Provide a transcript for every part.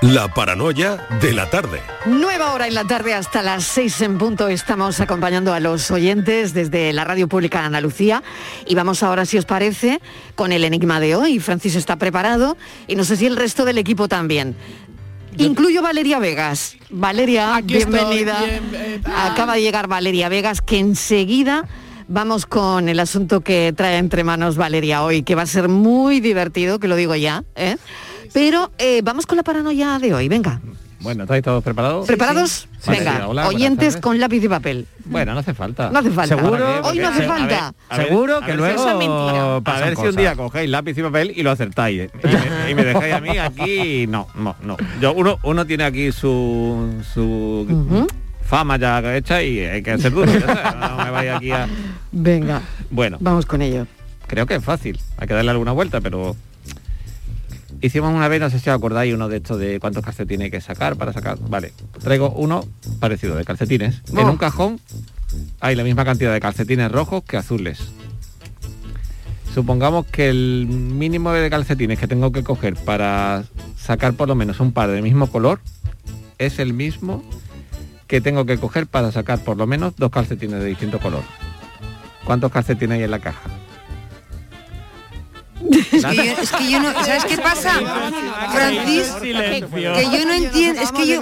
La paranoia de la tarde. Nueva hora en la tarde hasta las seis en punto. Estamos acompañando a los oyentes desde la Radio Pública de Andalucía y vamos ahora, si os parece, con el enigma de hoy. Francis está preparado y no sé si el resto del equipo también. Incluyo Valeria Vegas. Valeria, Aquí bienvenida. bien, eh, Acaba de llegar Valeria Vegas, que enseguida vamos con el asunto que trae entre manos Valeria hoy, que va a ser muy divertido, que lo digo ya. ¿eh? Pero eh, vamos con la paranoia de hoy. Venga, Bueno, ¿estáis todos preparados? ¿preparados? Venga, hola, oyentes con lápiz y papel. Bueno, no hace falta. No hace falta. ¿Seguro? ¿Para qué? Hoy no hace A ver, falta. a ver, Seguro que luego si- A pasan ver si un día cogéis lápiz y papel y lo acertáis. ¿eh? Y, me, y me dejáis a mí aquí. No, no, no. Yo, uno, uno tiene aquí su, su fama ya hecha y hay que ser duro. No me vaya aquí a. Venga, Bueno, vamos con ello. creo que es fácil. Hay que darle alguna vuelta, pero. Hicimos una vez, no sé si os acordáis, uno de estos de cuántos calcetines hay que sacar para sacar. Vale, traigo uno parecido de calcetines. En un cajón hay la misma cantidad de calcetines rojos que azules. Supongamos que el mínimo de calcetines que tengo que coger para sacar por lo menos un par del mismo color es el mismo que tengo que coger para sacar por lo menos dos calcetines de distinto color. ¿Cuántos calcetines hay en la caja? Es que, yo, es que yo no, ¿sabes qué pasa? Francis, que yo no entiendo, es que yo,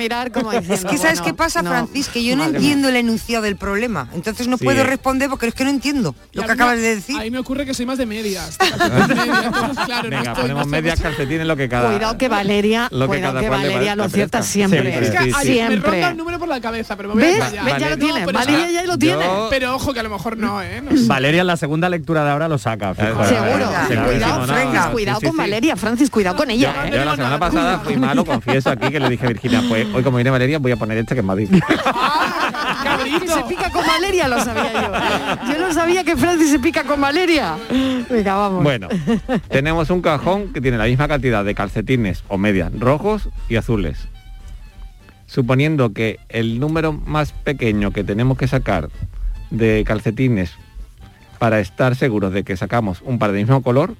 es que ¿sabes qué pasa. Francis? Que yo no entiendo el enunciado del problema, entonces no puedo responder porque es que no entiendo lo que acabas de decir. A mí me ocurre que soy más de medias. Venga, ponemos medias calcetines lo que cada... Cuidado que Valeria, Lo que cuidado cada que Valeria va- lo acierta siempre. Siempre, Es que Sí, ayer sí. me ronda el número por la cabeza, pero me voy a. Ya lo tiene. pero Valeria ya lo tiene. Pero ojo que a lo mejor no, ¿eh? Valeria en la segunda lectura de ahora lo saca. Bueno, Seguro. Cuidado, Francis, sí, cuidado sí, con sí. Valeria, Francis, cuidado con ella. No, ¿eh? Yo la semana pasada fui malo, confieso aquí que le dije a Virginia, pues hoy como viene Valeria voy a poner este que es más difícil. Que se pica con Valeria, lo sabía yo. Yo no sabía que Francis se pica con Valeria. Venga, vamos. Bueno, tenemos un cajón que tiene la misma cantidad de calcetines o medias rojos y azules. Suponiendo que el número más pequeño que tenemos que sacar de calcetines para estar seguros de que sacamos un par de mismo color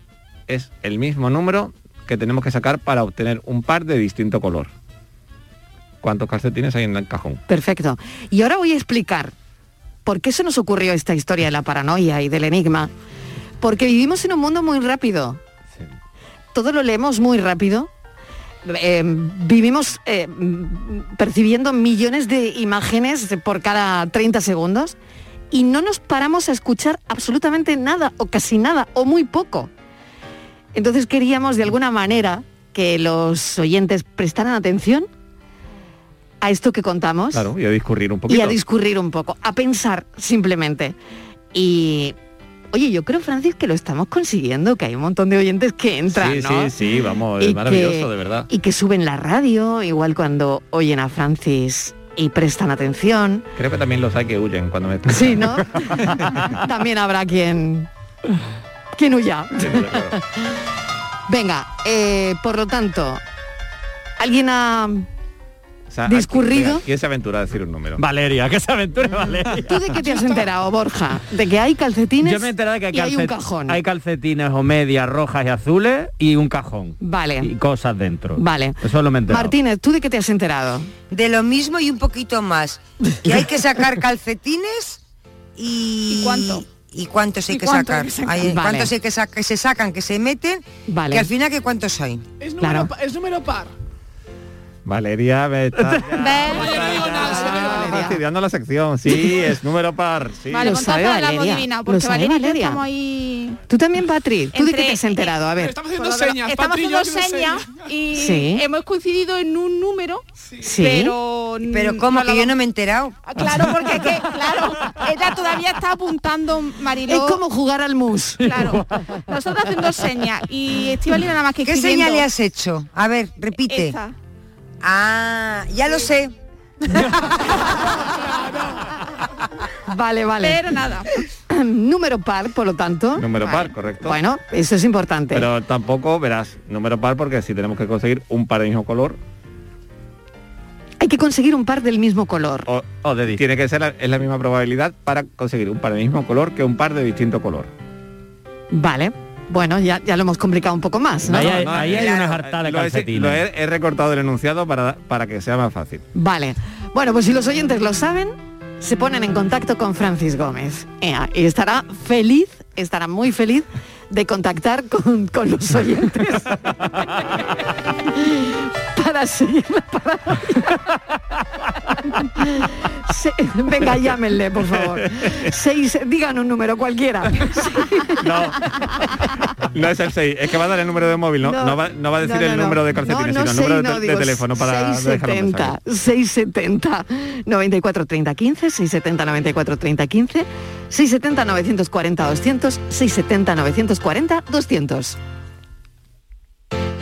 es el mismo número que tenemos que sacar para obtener un par de distinto color. ¿Cuántos calcetines hay en el cajón? Perfecto. Y ahora voy a explicar por qué se nos ocurrió esta historia de la paranoia y del enigma. Porque vivimos en un mundo muy rápido. Todo lo leemos muy rápido. Eh, vivimos eh, percibiendo millones de imágenes por cada 30 segundos y no nos paramos a escuchar absolutamente nada o casi nada o muy poco. Entonces queríamos de alguna manera que los oyentes prestaran atención a esto que contamos Claro, y a discurrir un y poquito. a discurrir un poco, a pensar simplemente. Y oye, yo creo, Francis, que lo estamos consiguiendo, que hay un montón de oyentes que entran, sí, ¿no? sí, sí, vamos, Y es maravilloso, que- de verdad. Y que suben la radio, igual cuando oyen a Francis y prestan atención. Creo que también los hay que huyen cuando me Sí, ¿no? También habrá quien Sí, de acuerdo. Venga, eh, por lo tanto, ¿alguien ha O sea, Discurrido. venga, ¿Quién se aventura a decir un número? Valeria, que se aventure Valeria. ¿Tú de qué te has enterado, Borja? ¿De que hay calcetines Yo me he enterado de que hay, y hay un cajón? hay calcetines o medias rojas y azules y un cajón. Vale. Y cosas dentro. Vale. Eso lo me he enterado. Martínez, ¿tú de qué te has enterado? De lo mismo y un poquito más. Que hay que sacar calcetines y... ¿Y cuánto? ¿Y cuántos hay ¿Y que cuánto hay sacar? que sacar? Hay- Vale. ¿Cuántos hay que, sacar que se sacan, que se meten? Vale. Que al final, ¿que cuántos hay? Es número, Claro. pa- es número par. Valeria me está, Fastidiando la sección. Sí, es número par. Sí. Vale, Lo sabe Lo porque sabe Valeria estamos ahí... ¿Tú también, Patri? ¿Tú de qué Entre- te has enterado? A ver. Estamos haciendo Por señas. Estamos haciendo señas y Sí. hemos coincidido en un número, Sí. pero... Pero ¿cómo? no Que lo- yo no me he enterado. Ah, Claro, porque es que, claro, ella todavía está apuntando Mariló. Es como jugar al mus. Claro, nosotros haciendo señas y Estivali nada más que ¿Qué señal le has hecho? A ver, repite. esta. Ah, ya lo sé. Vale, vale. Pero nada. Número par, por lo tanto. Número par, correcto. Bueno, eso es importante. Pero tampoco verás número par porque si tenemos que conseguir un par del mismo color Hay que conseguir un par del mismo color. o, o de di- tiene que ser la, es la misma probabilidad para conseguir un par del mismo color que un par de distinto color. Vale. Bueno, ya, ya lo hemos complicado un poco más, ¿no? Ahí hay- ahí hay una jartada de Lo he, calcetines. lo he- he recortado del enunciado para, para que sea más fácil. Vale. Bueno, pues si los oyentes lo saben, se ponen en contacto con Francis Gómez. Ea, y estará feliz, estará muy feliz de contactar con, con los oyentes. para seguir la. Se- venga, llámenle, por favor. Seis, digan un número cualquiera. No, no es el 6, es que va a dar el número de móvil, no, no, va, no va a decir no, no, el no. número de calcetines, No, no, sino el número de, no, de teléfono para dejar un 670, mensaje. 670 94 30 15, 670 94 30 15, 670 940 200, 670 940 200.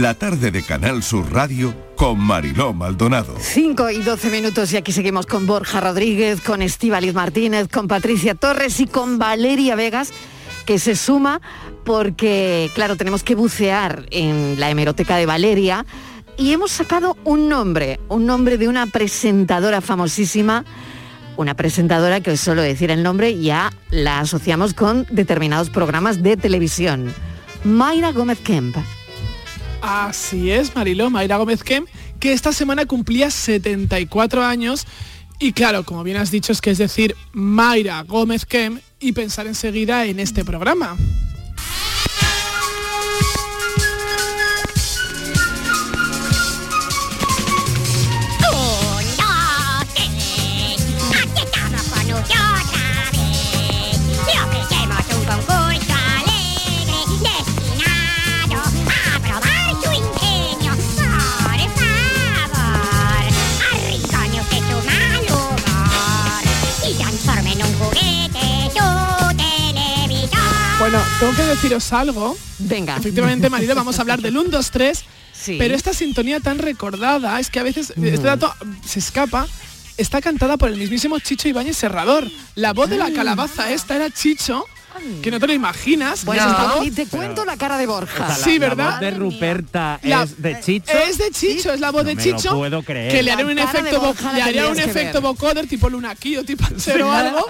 La tarde de Canal Sur Radio con Mariló Maldonado. 5 y 12 minutos y aquí seguimos con Borja Rodríguez, con Estíbaliz Martínez, con Patricia Torres y con Valeria Vegas, que se suma porque, claro, tenemos que bucear en la hemeroteca de Valeria y hemos sacado un nombre, un nombre de una presentadora famosísima, una presentadora que suelo decir el nombre, ya la asociamos con determinados programas de televisión. Mayra Gómez Kemp. Así es, Mariló, Mayra Gómez Kem, que esta semana cumplía 74 años y claro, como bien has dicho, es que es decir Mayra Gómez Kem y pensar enseguida en este programa. Tengo que deciros algo. Venga. Efectivamente, Mariló, vamos a hablar del 1, 2, 3. Sí. Pero esta sintonía tan recordada es que a veces este dato se escapa. Está cantada por el mismísimo Chicho Ibáñez Serrador. La voz de la calabaza esta era Chicho, que no te lo imaginas. Pues y te cuento la cara de Borja. O sea, la- Sí, la ¿verdad? voz de Ruperta La- es de Chicho. Es de Chicho, es la voz No de Chicho. puedo creer. Que le haría La un efecto, la le haría un vocoder tipo Luna aquí o tipo cero o algo.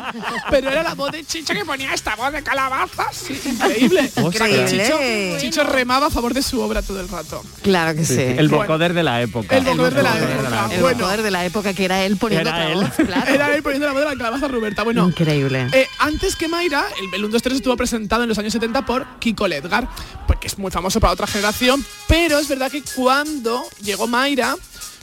Pero era la voz de Chicho que ponía esta voz de calabaza. Sí, increíble. Que Chicho, Increíble. Chicho remaba a favor de su obra todo el rato. Claro que sí. El Bueno. vocoder de la época. El vocoder de la vocoder época. El Bueno. poder de la época que era él poniendo él. voz. Era él poniendo la voz de la calabaza Roberta. Bueno, Increíble. Eh, antes que Mayra, el, el 1, 2, 3 estuvo presentado en los años 70 por Kiko Ledgar, porque es muy famoso para otra generación, pero es verdad que cuando llegó Mayra,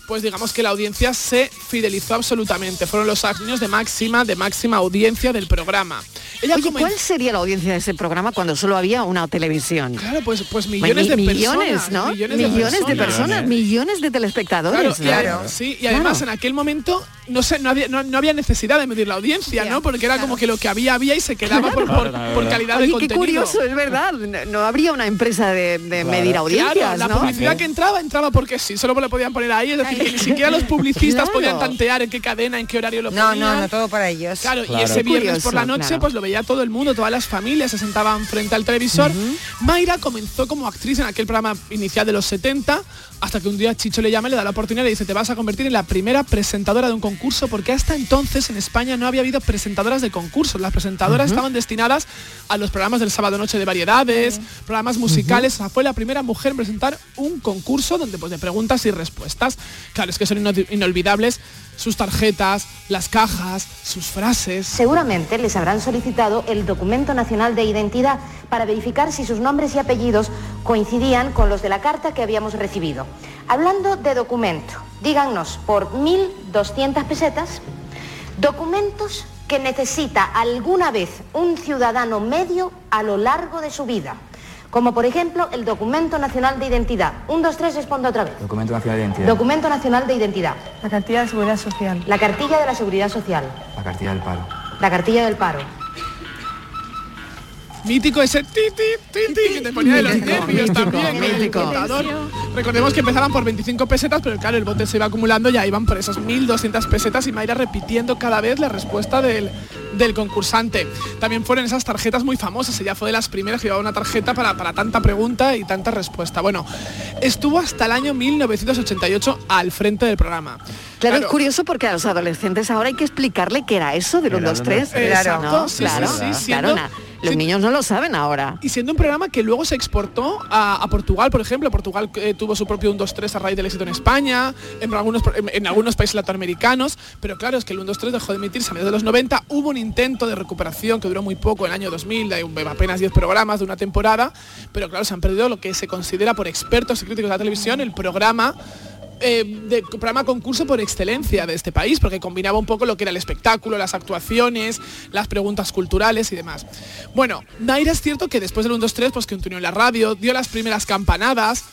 pues digamos que la audiencia se fidelizó absolutamente. Fueron los años de máxima, de máxima audiencia del programa. Ella Oye, ¿cuál sería la audiencia de ese programa cuando solo había una televisión? Claro, pues, pues millones Mi- de millones, personas. ¿no? Millones, Millones de personas. personas, millones de telespectadores. Claro, y, sí, y además Claro. en aquel momento no sé, no había, no, no había necesidad de medir la audiencia, ¿no? Porque era como que lo que había había y se quedaba por, por- Claro, por claro. calidad Oye, de qué contenido. curioso, es verdad. No, no habría una empresa de, de medir audiencias, Claro, la ¿no? publicidad que entraba, entraba porque sí, solo le podían poner ahí, es decir, que ni siquiera los publicistas Claro. podían tantear en qué cadena, en qué horario lo No, ponían. no, no, todo para ellos. Claro, y ese viernes Curioso, por la noche claro. pues lo veía todo el mundo, todas las familias se sentaban frente al televisor. Mayra comenzó como actriz en aquel programa inicial de los 70, hasta que un día Chicho le llama y le da la oportunidad y le dice, te vas a convertir en la primera presentadora de un concurso, porque hasta entonces en España no había habido presentadoras de concursos. Las presentadoras estaban destinadas a los programas del sábado noche de variedades, programas musicales. O sea, fue la primera mujer en presentar un concurso donde pues de preguntas y respuestas. Claro, es que son ino- inolvidables sus tarjetas, las cajas, sus frases. Seguramente les habrán solicitado el documento nacional de identidad para verificar si sus nombres y apellidos coincidían con los de la carta que habíamos recibido. Hablando de documento, díganos por 1.200 pesetas, documentos que necesita alguna vez un ciudadano medio a lo largo de su vida. como por ejemplo el Documento Nacional de Identidad. Un, dos, tres, responda otra vez. Documento Nacional de Identidad. Documento Nacional de Identidad. La cartilla de seguridad social. La cartilla de la Seguridad Social. La cartilla del paro. La cartilla del paro. Mítico ese ti, ti, ti, ti, que te ponía de los nervios mítico, también mítico. contador. Recordemos que empezaban por 25 pesetas, pero claro, el bote se iba acumulando, ya iban por esas 1.200 pesetas y Mayra repitiendo cada vez la respuesta del, del concursante. También fueron esas tarjetas muy famosas, ella fue de las primeras que llevaba una tarjeta para, para tanta pregunta y tanta respuesta. Bueno, estuvo hasta el año 1988 al frente del programa. Claro, es curioso porque a los adolescentes ahora hay que explicarle qué era eso del 1, 2, 3. Exacto, ¿no? sí, claro, sí, sí, claro, los niños no lo saben ahora. Y siendo un programa que luego se exportó a, a Portugal, por ejemplo. Portugal eh, tuvo su propio 1, 2, 3 a raíz del éxito en España, en algunos, en, en algunos países latinoamericanos. Pero claro, es que el 1, 2, 3 dejó de emitirse a mediados de los 90. Hubo un intento de recuperación que duró muy poco, en el año 2000, de apenas 10 programas de una temporada. Pero claro, se han perdido lo que se considera por expertos y críticos de la televisión el programa eh, de programa concurso por excelencia de este país, porque combinaba un poco lo que era el espectáculo, las actuaciones, las preguntas culturales y demás. Bueno, Naira es cierto que después del 1, 2, 3, pues continuó en la radio, dio las primeras campanadas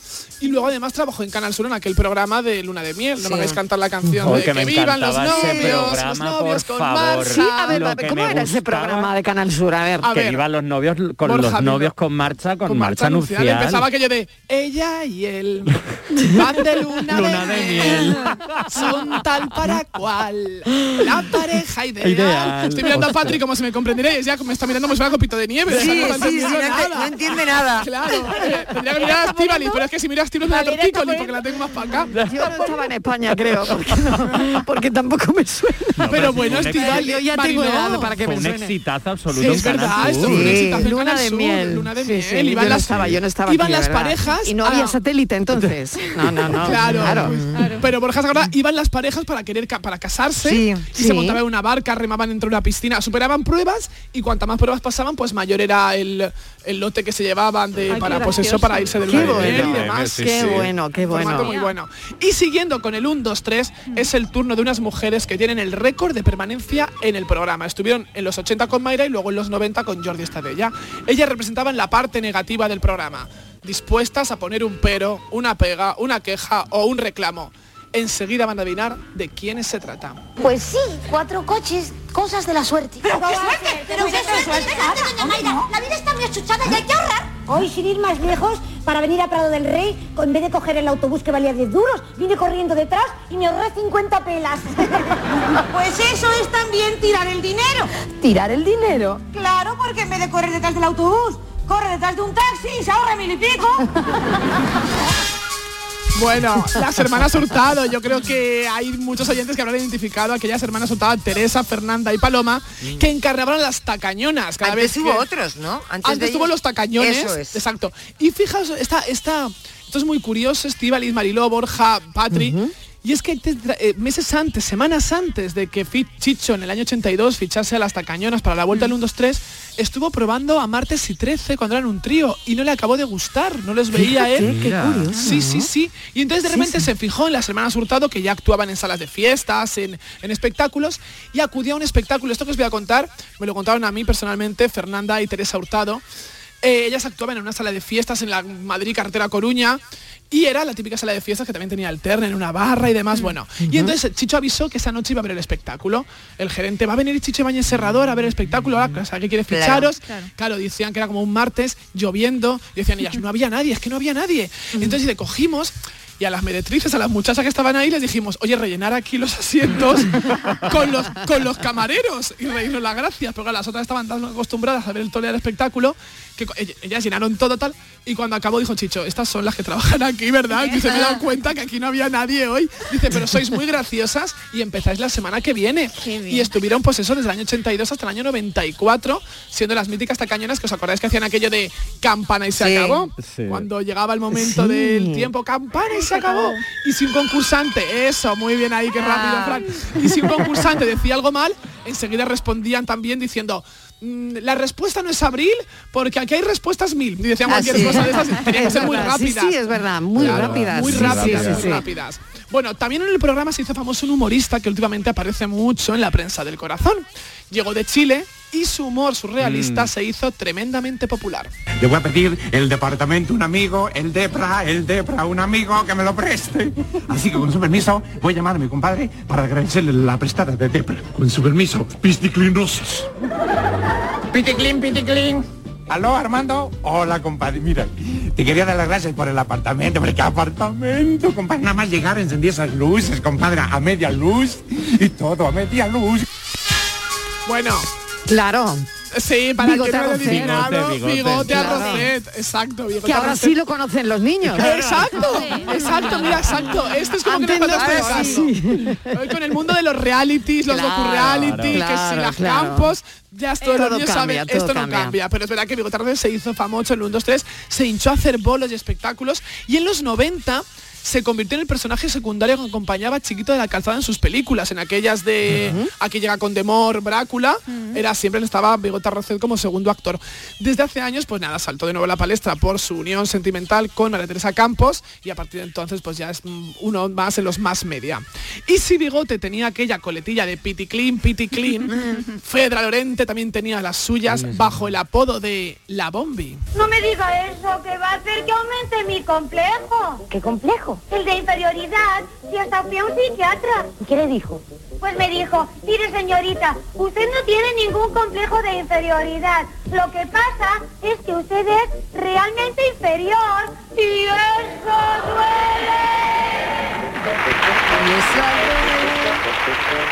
y luego además trabajó en Canal Sur en aquel programa de Luna de Miel. No Sí. me hagáis cantar la canción de que que, me vivan los novios, los novios con marcha. Sí, a ver, Lo a ver, que ¿cómo era ese programa de Canal Sur? A ver. A que vivan los novios con Borja, los novios con marcha, con, con marcha, nupcial. Empezaba aquello de ella y él van de luna, Luna de, de miel, son tal para cual la pareja ideal. Ideal. Estoy mirando a Patri como si me comprenderéis, ya me está mirando como si fuera copito de nieve. Sí, o sea, no sí, no ente- nada. no entiende nada. Claro, eh, tendría que mirar a pero es que si miro a Estivali me da porque la tengo más para acá. Yo no estaba en España, creo, porque, no- porque tampoco me suena. Pero bueno, fue un Estivali, Yo ya tengo edad para que me un suene. exitazo absoluto es verdad, esto fue un exitazo luna de miel. Luna de miel. iban yo no las, estaba, yo no estaba iban las parejas Y no había satélite entonces. No, no, no. Claro, pero Borja Sagrada iban las parejas para querer ca- para casarse Sí, y sí. se montaban en una barca, remaban entre una piscina, superaban pruebas y cuanta más pruebas pasaban, pues mayor era el, el lote que se llevaban de Ay, para pues eso para irse del Qué de y demás. sí, Qué bueno, qué Formato bueno. muy bueno. Y siguiendo con el 1, 2, 3, es el turno de unas mujeres que tienen el récord de permanencia en el programa. Estuvieron en los 80 con Mayra y luego en los 90 con Jordi Estadella. Ellas representaban la parte negativa del programa, dispuestas a poner un pero, una pega, una queja o un reclamo. Enseguida van a adivinar de quiénes se trata. Pues sí, cuatro coches, cosas de la suerte. Pero qué suerte, pero qué suerte. Espérate, doña Mayra, la vida está muy achuchada y hay que ahorrar. Hoy, sin ir más lejos, para venir a Prado del Rey, en vez de coger el autobús que valía 10 duros, vine corriendo detrás y me ahorré 50 pelas. Pues eso es también tirar el dinero. ¿Tirar el dinero? Claro, porque en vez de correr detrás del autobús, corre detrás de un taxi y se ahorra mil y pico. Bueno, las hermanas Hurtado, yo creo que hay muchos oyentes que habrán identificado a aquellas hermanas Hurtado, Teresa, Fernanda y Paloma, que encarnaban las tacañonas. Cada Antes vez hubo que- otros, ¿no? Antes, de tuvo ellos. los tacañones. Eso es. Exacto. Y fijaos, esta, esta, esto es muy curioso, Estíbaliz, Mariló, Borja, Patri. Y es que eh, meses antes, semanas antes de que Chicho en el año 82 fichase a las tacañonas para la vuelta al 1-2-3, estuvo probando a Martes y 13 cuando eran un trío y no le acabó de gustar, no les veía Fíjate, él. qué curioso, Sí, sí, ¿no? sí. Y entonces de Sí, repente sí. se fijó en las hermanas Hurtado que ya actuaban en salas de fiestas, en, en espectáculos, y acudió a un espectáculo. Esto que os voy a contar, me lo contaron a mí personalmente, Fernanda y Teresa Hurtado. Eh, ellas actuaban en una sala de fiestas en la Madrid Carretera Coruña. Y era la típica sala de fiestas que también tenía alterna en una barra y demás. Bueno, y entonces Chicho avisó que esa noche iba a ver el espectáculo. El gerente va a venir Chicho Ibañez Serrador a ver el espectáculo. Ahora, o sea, que quiere ficharos. claro. Claro, decían que era como un martes, lloviendo, y decían ellas, no había nadie, es que no había nadie. Entonces le cogimos y a las meretrices, a las muchachas que estaban ahí, les dijimos, oye, rellenar aquí los asientos con los, con los camareros y reírnos las gracias, porque las otras estaban tan acostumbradas a ver el tole del espectáculo que ellas llenaron todo tal y cuando acabó dijo Chicho, estas son las que trabajan aquí, ¿verdad? Y se me he dado cuenta que aquí no había nadie hoy. Dice, pero sois muy graciosas y empezáis la semana que viene. Y estuvieron pues eso desde el año 82 hasta el año 94, siendo las míticas tacañonas que os acordáis que hacían aquello de campana y se Sí. acabó. Sí. Cuando llegaba el momento Sí. del tiempo, campana y se acabó. Y si un concursante, eso, muy bien ahí, qué rápido, Ah. Y si un concursante decía algo mal, enseguida respondían también diciendo, "Mm, la respuesta no es abril, porque aquí hay respuestas mil. Y decían cualquier Así cosa de es. esas, tenían que Es ser muy sí, rápidas. sí, es verdad, muy Claro, rápidas. Muy rápidas, sí, muy rápidas. Bueno, también en el programa se hizo famoso un humorista que últimamente aparece mucho en la prensa del corazón. Llegó de Chile y su humor surrealista Mm. se hizo tremendamente popular. Le voy a pedir el departamento un amigo, el DEPRA, el DEPRA un amigo que me lo preste. Así que con su permiso voy a llamar a mi compadre para agradecerle la prestada de DEPRA. Con su permiso, pisticlinosos. Piticlin, piticlin. ¿Aló, Armando? Hola, compadre. Mira, te quería dar las gracias por el apartamento. Pero qué apartamento, compadre. Nada más llegar encendí esas luces, compadre, a media luz. Y todo a media luz. Bueno, Claro. sí, para Bigote que no adivinado, Bigote, bigote, bigote. Arrocet. Exacto, bigote Que ahora sí lo conocen los niños. Exacto, exacto, mira, exacto. Esto es como que nos no caso. Hoy con el mundo de los realities, los Claro, docu-reality, que si claro, las claro. campos, ya todos los niños cambia, saben, esto no cambia. cambia. Pero es verdad que Bigote Arrocet se hizo famoso en el 1, 2, 3, se hinchó a hacer bolos y espectáculos y en los 90 se convirtió en el personaje secundario que acompañaba a Chiquito de la Calzada en sus películas, en aquellas de Aquí llega con Demor, Brácula, era siempre estaba Bigote Arrocet como segundo actor. Desde hace años, pues nada, saltó de nuevo a la palestra por su unión sentimental con María Teresa Campos y a partir de entonces pues ya es uno más en los más media. Y si Bigote tenía aquella coletilla de Pity Clean, Pity Clean, Fedra Lorente también tenía las suyas bajo el apodo de La Bombi. No me diga eso, que va a hacer que aumente mi complejo. ¿Qué complejo? El de inferioridad. Si hasta fui a un psiquiatra. ¿Qué le dijo? Pues me dijo, mire señorita, usted no tiene ningún complejo de inferioridad. Lo que pasa es que usted es realmente inferior y eso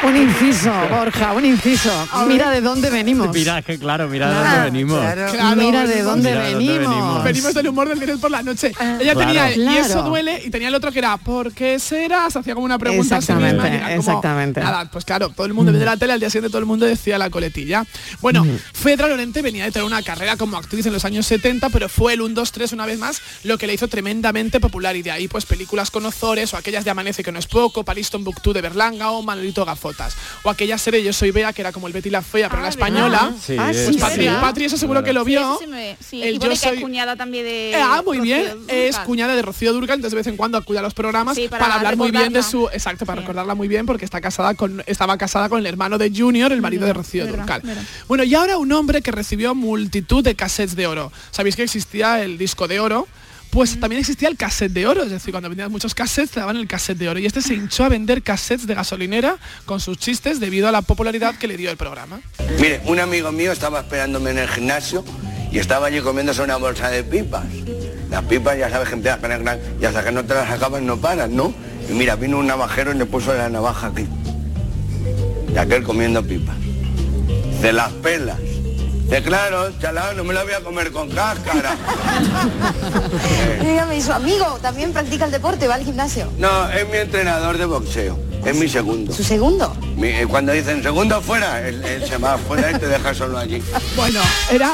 Un inciso, Borja, un inciso. Mira de dónde venimos. Mira, que claro, mira de dónde venimos. Claro, Mira de venimos- dónde Mira de dónde venimos. venimos. Del humor del viernes por la noche. Ella Claro. tenía y eso duele y tenía el otro que era ¿por qué será? Se hacía como una pregunta misma, Exactamente, como, exactamente. Nada, pues claro, todo el mundo desde la tele al día siguiente todo el mundo decía la coletilla. Bueno, Fedra Lorente venía de tener una carrera como actriz en los años 70, pero fue el 1 2 3 una vez más lo que le hizo tremendamente popular y de ahí pues películas con Ozores o aquellas de Amanece que no es poco, Pariston Buktu de Berlanga o Manolito Gafotas o aquella serie Yo soy Bea que era como el Betty la fea pero la española. Sí, Ah, es Pues sí, Patri, sí. Patri eso seguro que lo vio. Sí, sí, me- sí. El y Yo que soy- es cuñada también de... Ah, muy bien. Rocío Dúrcal. Es cuñada de Rocío Durcal, entonces de vez en cuando acude a los programas Sí, para, para hablar muy bien de su. Exacto, para recordarla muy bien porque está casada con, estaba casada con el hermano de Junior, el marido de Rocío verdad, Durcal. verdad. Bueno, y ahora un hombre que recibió multitud de cassettes de oro. ¿Sabéis que existía el disco de oro? Pues también existía el cassette de oro, es decir, cuando vendían muchos cassettes te daban el cassette de oro. Y este se hinchó a vender cassettes de gasolinera con sus chistes debido a la popularidad que le dio el programa. Mire, un amigo mío estaba esperándome en el gimnasio y estaba allí comiéndose una bolsa de pipas. Las pipas ya sabes que empiezan a gran y hasta que no te las acabas no paras, ¿no? Y mira, vino un navajero y le puso la navaja aquí. Y aquel comiendo pipas. De las pelas. De claro, chalao, no me la voy a comer con cáscara. Dígame, ¿y su amigo también practica el deporte, va al gimnasio? No, es mi entrenador de boxeo. Es mi segundo. ¿Su segundo? Mi- eh, cuando dicen segundo fuera, él, él se va afuera y te deja solo allí. Bueno, era.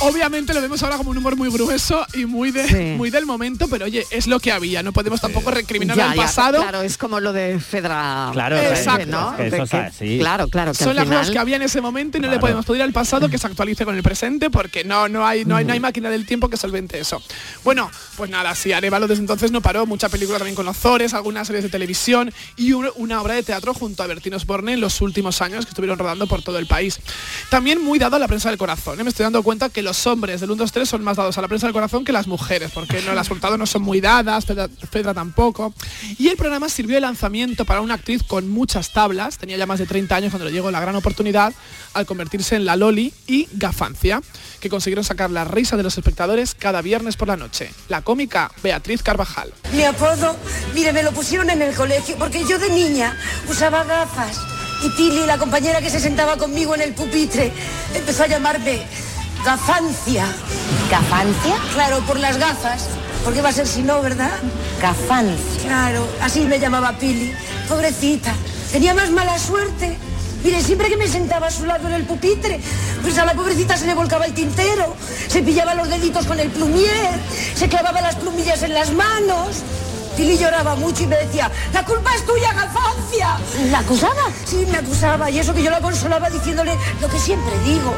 Obviamente lo vemos ahora como un humor muy grueso y muy de Sí. muy del momento, pero oye, es lo que había. No podemos tampoco recriminar Ya, al ya, pasado. Claro, es como lo de Fedra. Claro, Exacto. ¿no? es que eso. Claro, claro, que Son al las final... cosas que había en ese momento y no le podemos pedir al pasado que se actualice con el presente porque no, no, hay, no, hay, no hay máquina del tiempo que solvente eso. Bueno, pues nada, sí, Arevalo desde entonces no paró, mucha película también con Ozores, algunas series de televisión y un- una obra de teatro junto a Bertín Osborne en los últimos años que estuvieron rodando por todo el país. También muy dado a la prensa del corazón. ¿eh? Me estoy dando cuenta que los hombres del 1, 2, 3 son más dados a la prensa del corazón que las mujeres, porque no, las portadas no son muy dadas, Fedra, Fedra tampoco. Y el programa sirvió de lanzamiento para una actriz con muchas tablas, tenía ya más de 30 años cuando le llegó la gran oportunidad al convertirse en la Loli y Gafancia, que consiguieron sacar la risa de los espectadores cada viernes por la noche. La cómica Beatriz Carvajal. Mi apodo, mire, me lo pusieron en el colegio porque yo de niña usaba gafas. Y Pili, la compañera que se sentaba conmigo en el pupitre, empezó a llamarme Gafancia. ¿Gafancia? Claro, por las gafas. Porque va a ser si no, ¿verdad? Gafancia. Claro, así me llamaba Pili. Pobrecita. Tenía más mala suerte. Mire, siempre que me sentaba a su lado en el pupitre, pues a la pobrecita se le volcaba el tintero, se pillaba los deditos con el plumier, se clavaba las plumillas en las manos. Pili lloraba mucho y me decía, la culpa es tuya, Gafancia. ¿La acusaba? Sí, me acusaba y eso que yo la consolaba diciéndole lo que siempre digo.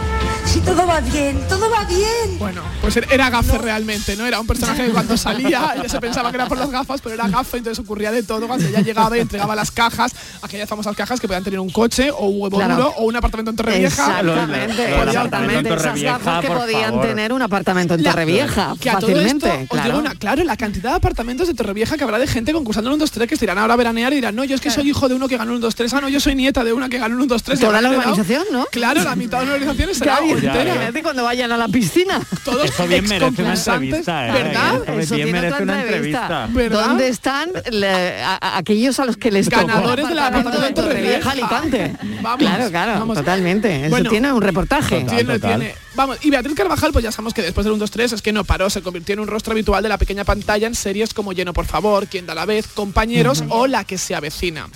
Si todo va bien, todo va bien. Bueno, pues era gafe realmente, ¿no? Era un personaje que cuando salía ella se pensaba que era por las gafas, pero era gafe, entonces ocurría de todo cuando ella llegaba y entregaba las cajas, aquellas famosas cajas que podían tener un coche o un huevo Claro. duro o un apartamento en Torrevieja. Exactamente. Esas gafas que podían tener un apartamento en La- Torrevieja que a todo fácilmente. esto os claro. digo una- claro, la cantidad de apartamentos de Torrevieja que habrá de gente concursando en un 2-3 que se irán ahora a veranear y dirán, no, yo es que soy hijo de uno que ganó un 2-3, ah, no, yo soy nieta de una que ganó un 2-3. Toda la organización, ¿no? Claro, la mitad de la organización es entera. imagínate cuando vayan a la piscina. Todos Eso bien merece una entrevista, ¿eh? ¿verdad? Eso Eso bien merece una entrevista. ¿Dónde están le- a- a- aquellos a los que les tocó Ganadores del apartamento de Torrevieja. Alicante? Vamos, claro, claro, vamos. totalmente. Eso Bueno, tiene un reportaje. Tiene, tiene. Vamos, y Beatriz Carvajal, pues ya sabemos que después del 1, 2, 3 es que no paró, se convirtió en un rostro habitual de la pequeña pantalla en series como Lleno por favor, Quien da la vez, Compañeros o La que se avecina.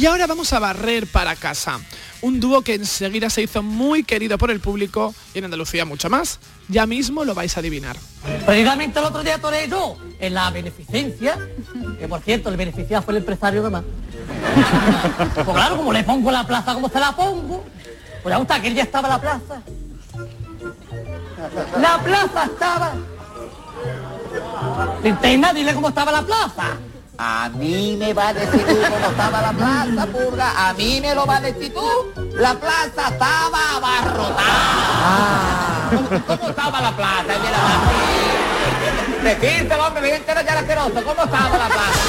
Y ahora vamos a barrer para casa. Un dúo que enseguida se hizo muy querido por el público y en Andalucía mucho más. Ya mismo lo vais a adivinar. Precisamente el otro día Toreto, en la beneficencia, que por cierto, el beneficiado fue el empresario que más. Pues claro, como le pongo la plaza como se la pongo, pues gusta que él ya estaba la plaza. La plaza estaba. Linterna, dile cómo estaba la plaza. A mí me va a decir tú cómo estaba la plaza, purga. A mí me lo va a decir tú. La plaza estaba abarrotada. ¿Cómo, cómo estaba la plaza? Mira, Decírselo, hombre, bien entero ya asqueroso. ¿Cómo estaba la plaza?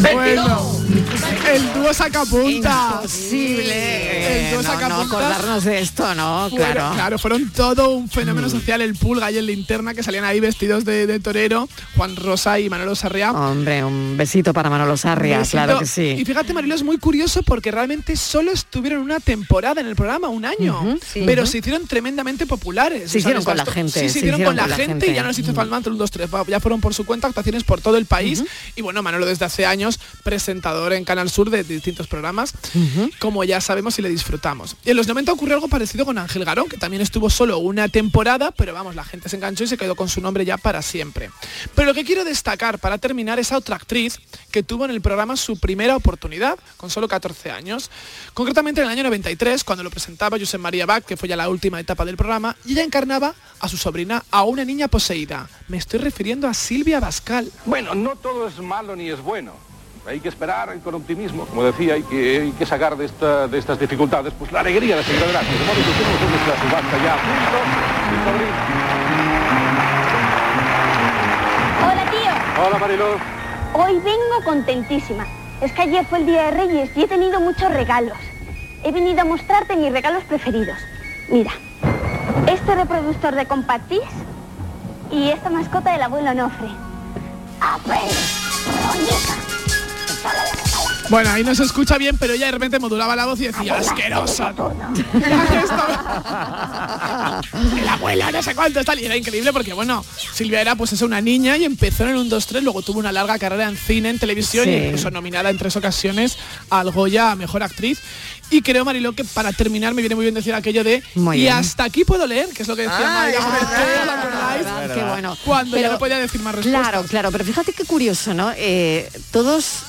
Bueno, el dúo sacapuntas. Imposible. El dúo no, acordarnos de esto, ¿no? Fueron- Claro. claro, fueron todo un fenómeno social, el pulga y el linterna que salían ahí vestidos de, de torero, Juan Rosa y Manolo Sarriá. Hombre, un besito para Manolo Sarria, claro que Y sí. fíjate, Marilo, es muy curioso porque realmente solo estuvieron una temporada en el programa, un año. Sí. Pero se hicieron tremendamente populares. Se hicieron con la gente, Sí, se, hicieron con la, gente, y ya no les hizo falta un 2, 3. Ya fueron por su cuenta actuaciones por todo el país. Y bueno, Manolo desde hace años, presentador en Canal Sur de distintos programas, como ya sabemos y le disfrutamos. Y en los 90 ocurrió algo parecido con Ángel Garón, que también estuvo solo una temporada, pero vamos, la gente se enganchó y se quedó con su nombre ya para siempre. Pero lo que quiero destacar para terminar es a otra actriz que tuvo en el programa su primera oportunidad, con solo 14 años. Concretamente en el año 93, cuando lo presentaba Josep María Bach, que fue ya la última etapa del programa, y ella encarnaba a su sobrina, a una niña poseída. Me estoy refiriendo a Silvia Bascal. Bueno, no todo es malo ni es bueno. Hay que esperar con optimismo. Como decía, hay que, hay que sacar de, esta- de estas dificultades pues la alegría de seguir adelante. De modo que tenemos nuestra subasta ya a punto. Mi sobrino. Hola, tío. Hola, Mariló. Hoy vengo contentísima. Es que ayer fue el Día de Reyes y he tenido muchos regalos. He venido a mostrarte mis regalos preferidos. Mira, este reproductor de Compact Disc y esta mascota del abuelo Nofre. A ver, Roñica. Bueno, ahí no se escucha bien, pero ella de repente modulaba la voz y decía, asquerosa. el abuelo, no sé cuánto, tal. Y era increíble porque, bueno, Silvia era pues eso, una niña y empezó en un 2-3, luego tuvo una larga carrera en cine, en televisión Sí. y incluso nominada en tres ocasiones al Goya a Mejor Actriz. Y creo, Mariló, que para terminar me viene muy bien decir aquello de Muy y bien. hasta aquí puedo leer, que es lo que decía Ah, es. Cuando ya Pero- no podía decir más respuestas. Claro, claro, pero fíjate qué curioso, ¿no? Eh, todos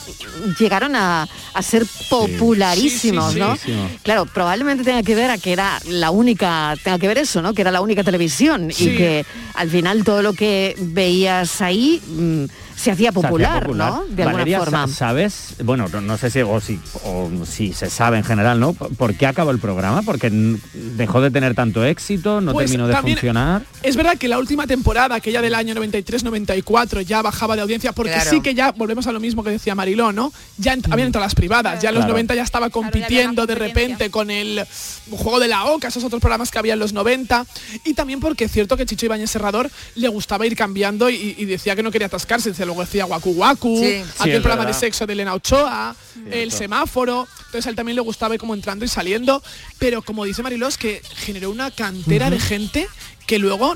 llegaron a, a ser popularísimos, Sí, sí, ¿no? Claro, probablemente tenga que ver a que era la única, tenga que ver eso, ¿no? Que era la única televisión y que al final todo lo que veías ahí mm, se hacía Se hacía popular, popular. ¿no? De Valeria, alguna forma. sa- ¿sabes? Bueno, no, no sé si o, si o si se sabe en general, ¿no? ¿Por qué acabó el programa? Porque dejó de tener tanto éxito, no Pues terminó de funcionar. Es verdad que la última temporada, aquella del año 93-94, ya bajaba de audiencia, porque Claro. sí que ya, volvemos a lo mismo que decía Mariló, ¿no? Ya ent- habían entrado las privadas, ya en los Claro. 90 ya estaba compitiendo de repente con el juego de la OCA, esos otros programas que había en los 90, y también porque es cierto que Chicho Ibáñez Serrador le gustaba ir cambiando y, y decía que no quería atascarse, decía, luego decía Waku Waku, Sí. Aquel programa de sexo de Elena Ochoa, el Cierto. semáforo, entonces a él también le gustaba ir como entrando y saliendo, pero como dice Mariló, es que generó una cantera de gente que luego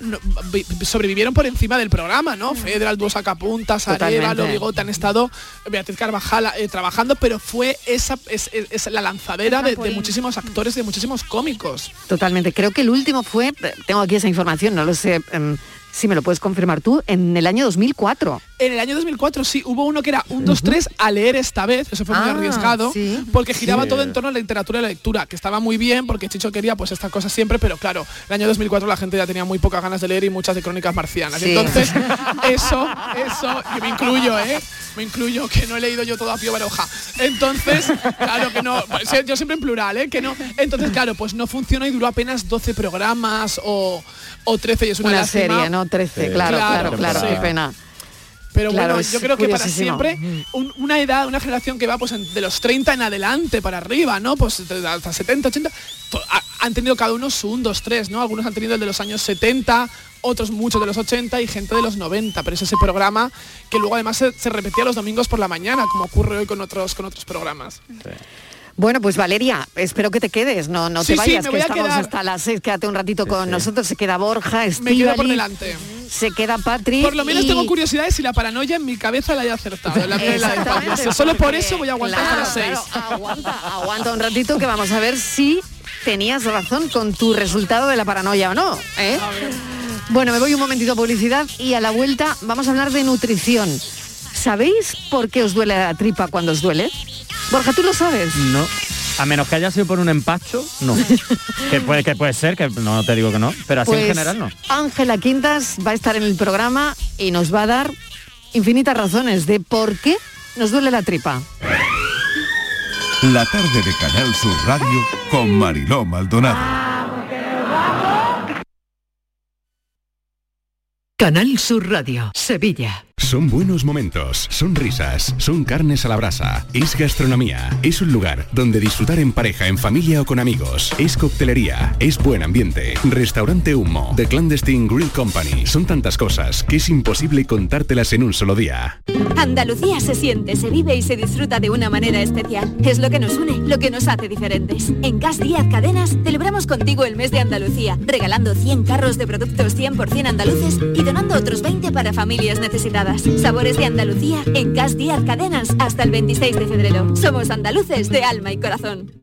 sobrevivieron por encima del programa, ¿no? Federal, Duo Sacapuntas, Areva. Bigote han estado, Beatriz Carvajal eh, trabajando, pero fue esa es, es- es la lanzadera de, de muchísimos actores, de muchísimos cómicos. Totalmente. Creo que el último fue, tengo aquí esa información, no lo sé, em, si me lo puedes confirmar tú, en el año 2004. En el año 2004 sí, hubo uno que era un 2, 3 a leer esta vez, eso fue muy Ah, arriesgado, sí. porque giraba Sí. todo en torno a la literatura y la lectura, que estaba muy bien porque Chicho quería pues estas cosas siempre, pero claro, el año 2004 la gente ya tenía muy pocas ganas de leer y muchas de crónicas marcianas. Sí. Entonces, eso, eso, yo me incluyo, ¿eh? Me incluyo, que no he leído yo todo a Pío Baroja. Entonces, claro que no, pues, eh, yo siempre en plural, ¿eh? Que no. Entonces, claro, pues no funcionó y duró apenas 12 programas o, o 13 y es una, Una lástima. serie, ¿no? 13, claro, claro, claro, sí. qué pena. Pero Claro, bueno, yo creo que para siempre un- una edad, una generación que va pues de los 30 en adelante para arriba, ¿no? Pues hasta 70, 80, to- ha- han tenido cada uno su 1, 2, 3, ¿no? Algunos han tenido el de los años 70, otros muchos de los 80 y gente de los 90, pero es ese programa que luego además se, se repetía los domingos por la mañana, como ocurre hoy con otros, con otros programas. Bueno, pues Valeria, espero que te quedes, no, no Sí, te vayas, que estamos quedar. hasta las seis, quédate un ratito con nosotros, se queda Borja, Me quedo por delante. se queda Patri. Por lo menos y- tengo curiosidad de si la paranoia en mi cabeza la haya acertado. la la de. Solo por eso voy a aguantar hasta las claro, 6. claro, aguanta, aguanta un ratito que vamos a ver si tenías razón con tu resultado de la paranoia o no. ¿eh? Bueno, me voy un momentito a publicidad y a la vuelta vamos a hablar de nutrición. ¿Sabéis por qué os duele la tripa cuando os duele? Borja, ¿tú lo sabes? No. A menos que haya sido por un empacho, no. que puede que puede ser, que no te digo que no, pero así Pues en general no. Ángela Quintas va a estar en el programa y nos va a dar infinitas razones de por qué nos duele la tripa. La tarde de Canal Sur Radio con Mariló Maldonado. Canal Sur Radio, Sevilla. Son buenos momentos, son risas, son carnes a la brasa, es gastronomía, es un lugar donde disfrutar en pareja, en familia o con amigos, es coctelería, es buen ambiente, restaurante Humo, The Clandestine Grill Company, son tantas cosas que es imposible contártelas en un solo día. Andalucía se siente, se vive y se disfruta de una manera especial. Es lo que nos une, lo que nos hace diferentes. En Gas Díaz Cadenas celebramos contigo el mes de Andalucía, regalando 100 carros de productos 100% andaluces y donando otros 20 para familias necesitadas. Sabores de Andalucía en Gas Díaz Cadenas hasta el 26 de febrero. Somos andaluces de alma y corazón.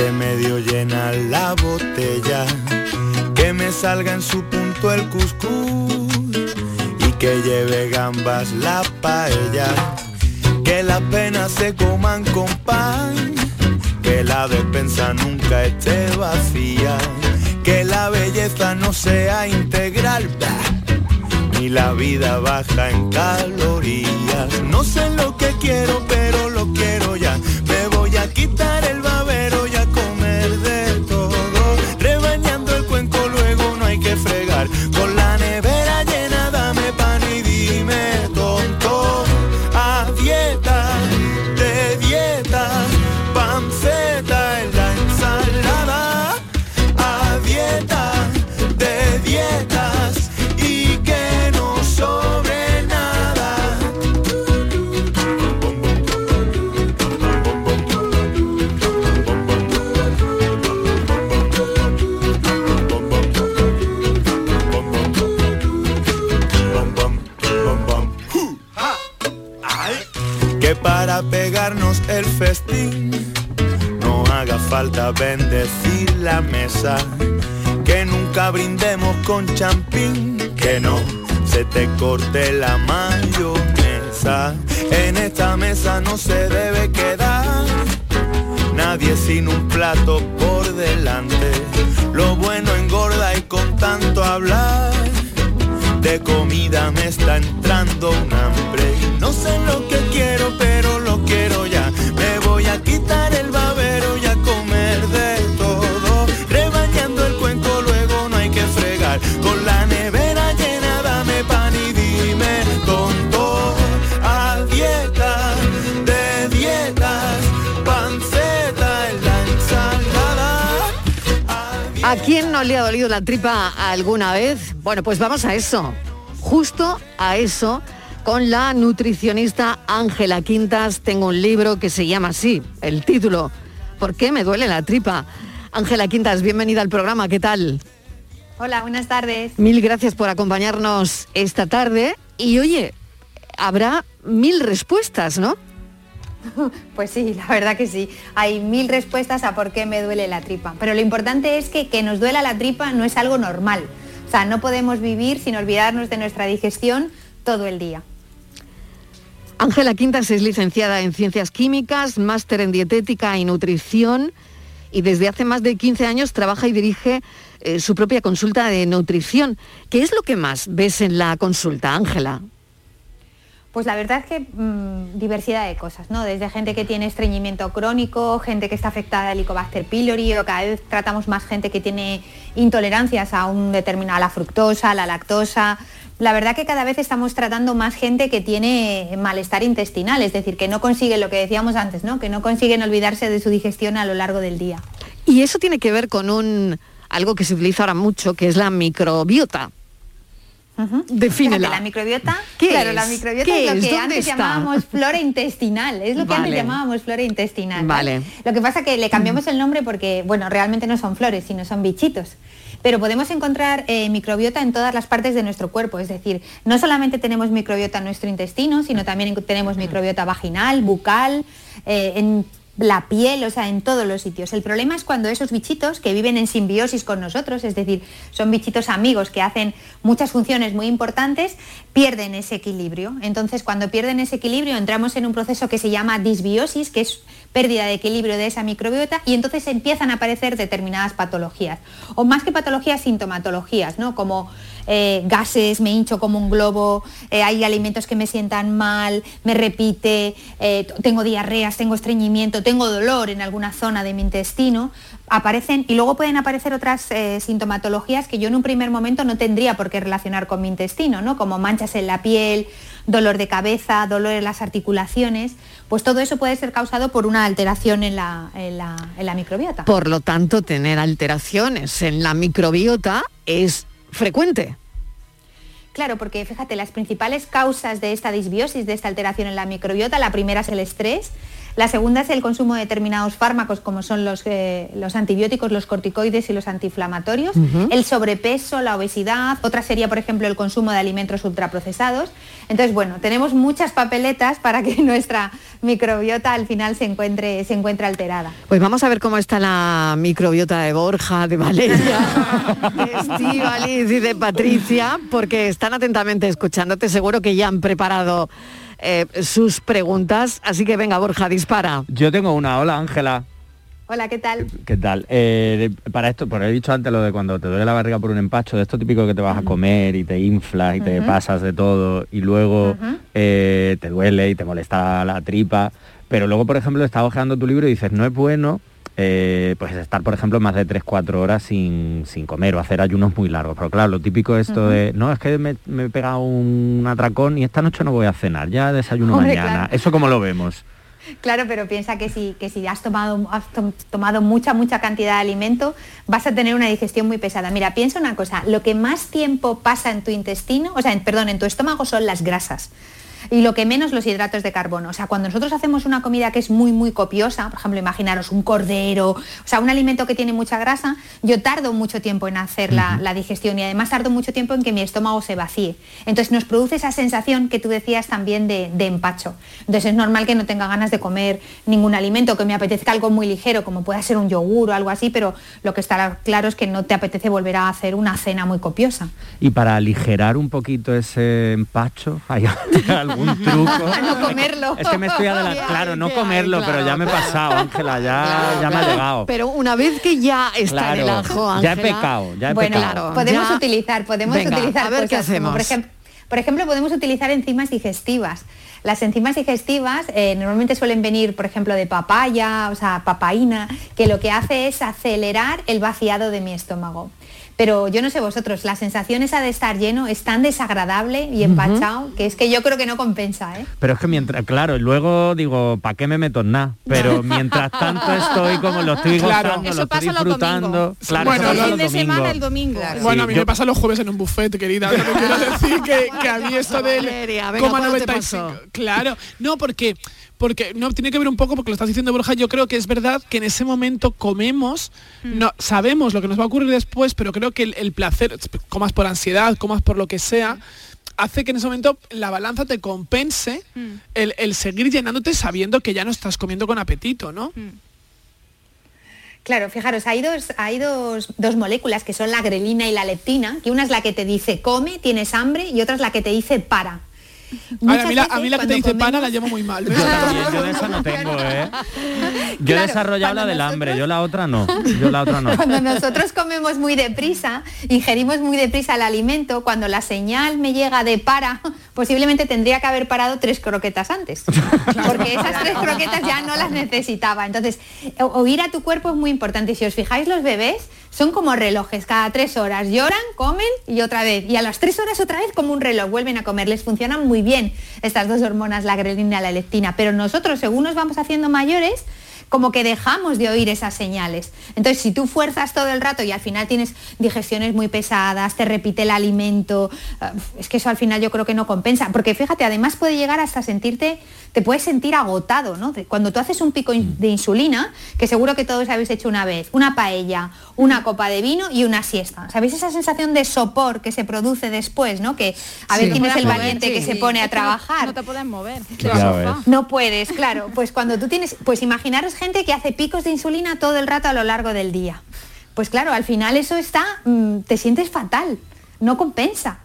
esté medio llena la botella, que me salga en su punto el cuscús y que lleve gambas la paella, que las penas se coman con pan, que la despensa nunca esté vacía, que la belleza no sea integral. ni la vida baja en calorías. No sé lo que quiero, pero lo quiero ya. Falta bendecir la mesa. Que nunca brindemos con champín. Que no se te corte la mayonesa. En esta mesa no se debe quedar nadie sin un plato por delante. Lo bueno engorda y con tanto hablar de comida me está entrando un hambre. No sé lo que quién no le ha dolido la tripa alguna vez? Bueno, pues vamos a eso, justo a eso, con la nutricionista Ángela Quintas. Tengo un libro que se llama así, el título, ¿Por qué me duele la tripa? Ángela Quintas, bienvenida al programa, ¿qué tal? Hola, buenas tardes. Mil gracias por acompañarnos esta tarde. Y oye, habrá mil respuestas, ¿no? Pues sí, la verdad que sí. Hay mil respuestas a por qué me duele la tripa. Pero lo importante es que que nos duela la tripa no es algo normal. O sea, no podemos vivir sin olvidarnos de nuestra digestión todo el día. Ángela Quintas es licenciada en Ciencias Químicas, máster en Dietética y Nutrición y desde hace más de 15 años trabaja y dirige eh, su propia consulta de nutrición. ¿Qué es lo que más ves en la consulta, Ángela? Pues la verdad es que mm, diversidad de cosas, ¿no? Desde gente que tiene estreñimiento crónico, gente que está afectada al Helicobacter pylori, o cada vez tratamos más gente que tiene intolerancias a un determinado, a la fructosa, a la lactosa. La verdad que cada vez estamos tratando más gente que tiene malestar intestinal, es decir, que no consiguen lo que decíamos antes, ¿no? Que no consiguen olvidarse de su digestión a lo largo del día. Y eso tiene que ver con un algo que se utiliza ahora mucho, que es la microbiota. Defínela. Fíjate, la microbiota, ¿Qué claro, es? la microbiota ¿Qué es lo es? que ¿Dónde antes está? llamábamos flora intestinal, es lo que antes llamábamos flora intestinal. Vale. Lo que pasa que le cambiamos el nombre porque, bueno, realmente no son flores, sino son bichitos. Pero podemos encontrar eh, microbiota en todas las partes de nuestro cuerpo, es decir, no solamente tenemos microbiota en nuestro intestino, sino también en- tenemos microbiota vaginal, bucal, eh, en la piel, o sea, en todos los sitios. El problema es cuando esos bichitos que viven en simbiosis con nosotros, es decir, son bichitos amigos que hacen muchas funciones muy importantes, pierden ese equilibrio. Entonces, cuando pierden ese equilibrio, entramos en un proceso que se llama disbiosis, que es pérdida de equilibrio de esa microbiota, y entonces empiezan a aparecer determinadas patologías. O más que patologías, sintomatologías, ¿no? Como eh, gases, me hincho como un globo, eh, hay alimentos que me sientan mal, me repite, eh, tengo diarreas, tengo estreñimiento, tengo dolor en alguna zona de mi intestino, aparecen y luego pueden aparecer otras sintomatologías que yo en un primer momento no tendría por qué relacionar con mi intestino, ¿no? como manchas en la piel, dolor de cabeza, dolor en las articulaciones, pues todo eso puede ser causado por una alteración en la, en la- en la microbiota. Por lo tanto, tener alteraciones en la microbiota es frecuente. Claro, porque fíjate, las principales causas de esta disbiosis, de esta alteración en la microbiota, la primera es el estrés, la segunda es el consumo de determinados fármacos como son los, eh, los antibióticos, los corticoides y los antiinflamatorios, el sobrepeso, la obesidad, otra sería, por ejemplo, el consumo de alimentos ultraprocesados. Entonces, bueno, tenemos muchas papeletas para que nuestra microbiota al final se encuentre, se encuentre alterada. Pues vamos a ver cómo está la microbiota de Borja, de Valeria, de Estíbaliz y de Patricia, porque están atentamente escuchándote. Seguro que ya han preparado eh, sus preguntas. Así que venga, Borja, dispara. Yo tengo una, hola Ángela. Hola, ¿qué tal? ¿Qué tal? Eh, para esto, por he dicho antes lo de cuando te duele la barriga por un empacho, de esto típico que te vas a comer y te inflas y te pasas de todo y luego eh, te duele y te molesta la tripa. Pero luego, por ejemplo, estás hojeando tu libro y dices, no es bueno eh, pues estar, por ejemplo, más de 3-4 horas sin, sin comer o hacer ayunos muy largos. Pero claro, lo típico es esto de, no, es que me, me he pegado un atracón y esta noche no voy a cenar, ya desayuno Hombre, mañana. claro. ¿Eso cómo lo vemos? Claro, pero piensa que si, que si has, tomado, has tom- tomado mucha, mucha cantidad de alimento, vas a tener una digestión muy pesada. Mira, piensa una cosa, lo que más tiempo pasa en tu intestino, o sea, en- perdón, en tu estómago son las grasas. Y lo que menos los hidratos de carbono. O sea, cuando nosotros hacemos una comida que es muy, muy copiosa, por ejemplo, imaginaros un cordero, o sea, un alimento que tiene mucha grasa, yo tardo mucho tiempo en hacer la, la digestión y además tardo mucho tiempo en que mi estómago se vacíe. Entonces nos produce esa sensación que tú decías también de, de empacho. Entonces es normal que no tenga ganas de comer ningún alimento, que me apetezca algo muy ligero, como pueda ser un yogur o algo así, pero lo que está claro es que no te apetece volver a hacer una cena muy copiosa. Y para aligerar un poquito ese empacho, ¿hay algún truco? no comerlo. Es que me estoy adelantando. Claro, no comerlo, pero ya me he pasado, Ángela, ya, ya me ha llegado. Pero una vez que ya está en el Claro, ajo, ya he Ángela, pecado, ya he bueno, pecado. podemos Ya- utilizar, podemos Venga, utilizar a ver qué cosas como, hacemos. por ejemplo, por ejemplo, podemos utilizar enzimas digestivas. Las enzimas digestivas eh, normalmente suelen venir, por ejemplo, de papaya, o sea, papaína, que lo que hace es acelerar el vaciado de mi estómago. Pero yo no sé vosotros, la sensación esa de estar lleno es tan desagradable y empachado que es que yo creo que no compensa, ¿eh? Pero es que mientras, claro, luego digo, ¿para qué me meto en nada? Pero mientras tanto estoy como lo estoy Claro. gozando, Eso lo estoy pasa los disfrutando. domingos. Claro, Bueno, eso pasa el los fin de semana, domingos. el domingo. Bueno, a mí yo- me pasa los jueves en un buffet, querida. Que quiero decir que, que a mí esto del coma ¿cuándo te 95. Claro, no, porque porque no tiene que ver un poco porque lo estás diciendo Borja, yo creo que es verdad que en ese momento comemos, no sabemos lo que nos va a ocurrir después, pero creo que el, el placer, comas por ansiedad, comas por lo que sea, hace que en ese momento la balanza te compense el, el seguir llenándote sabiendo que ya no estás comiendo con apetito, ¿no? Claro, fijaros, hay dos, hay dos, dos moléculas que son la grelina y la leptina, que una es la que te dice come, tienes hambre, y otra es la que te dice para. Ahora, a mí la, Muchas a mí la que te dice pana la llevo muy mal. También yo de esa no tengo, ¿eh? Yo he Claro, desarrollado la del hambre, yo la otra no. Yo la otra no. Cuando nosotros comemos muy deprisa, ingerimos muy deprisa el alimento, cuando la señal me llega de para, posiblemente tendría que haber parado tres croquetas antes. Porque esas tres croquetas ya no las necesitaba. Entonces, oír a tu cuerpo es muy importante. Si os fijáis, los bebés son como relojes. Cada tres horas lloran, comen y otra vez. Y a las tres horas otra vez como un reloj, vuelven a comer. Les funcionan muy bien estas dos hormonas, la grelina y la leptina. Pero nosotros, según nos vamos haciendo mayores, como que dejamos de oír esas señales. Entonces, si tú fuerzas todo el rato y al final tienes digestiones muy pesadas, te repite el alimento, ah, es que eso al final yo creo que no compensa. Porque fíjate, además puede llegar hasta sentirte, te puedes sentir agotado, ¿no? Cuando tú haces un pico de insulina, que seguro que todos habéis hecho una vez, una paella, una copa de vino y una siesta. ¿Sabéis esa sensación de sopor que se produce después, ¿no? Que a ver quién es el Mover, valiente sí. que se pone a no- trabajar. No te puedes mover. No puedes, claro. Pues cuando tú tienes, pues imaginaros gente que hace picos de insulina todo el rato a lo largo del día. Pues claro, al final eso está, mm, te sientes fatal, no compensa.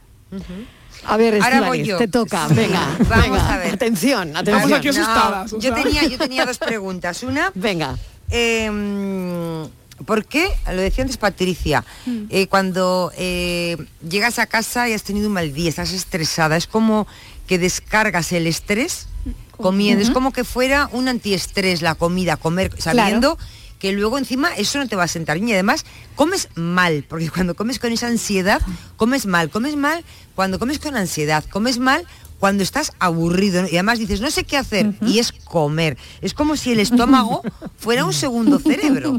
A ver, Ahora voy yo. te toca. Venga, Vamos venga. a ver. Atención, atención. aquí No, asustadas, yo, tenía, yo tenía dos preguntas. Una, Venga. eh, ¿por qué? Lo decía antes Patricia, Mm. eh, cuando eh, llegas a casa y has tenido un mal día, estás estresada, es como que descargas el estrés comiendo, es como que fuera un antiestrés la comida, comer sabiendo que luego encima eso no te va a sentar bien y además comes mal, porque cuando comes con esa ansiedad, comes mal, comes mal cuando comes con ansiedad, comes mal cuando estás aburrido ¿no? y además dices no sé qué hacer y es comer. Es como si el estómago fuera un segundo cerebro,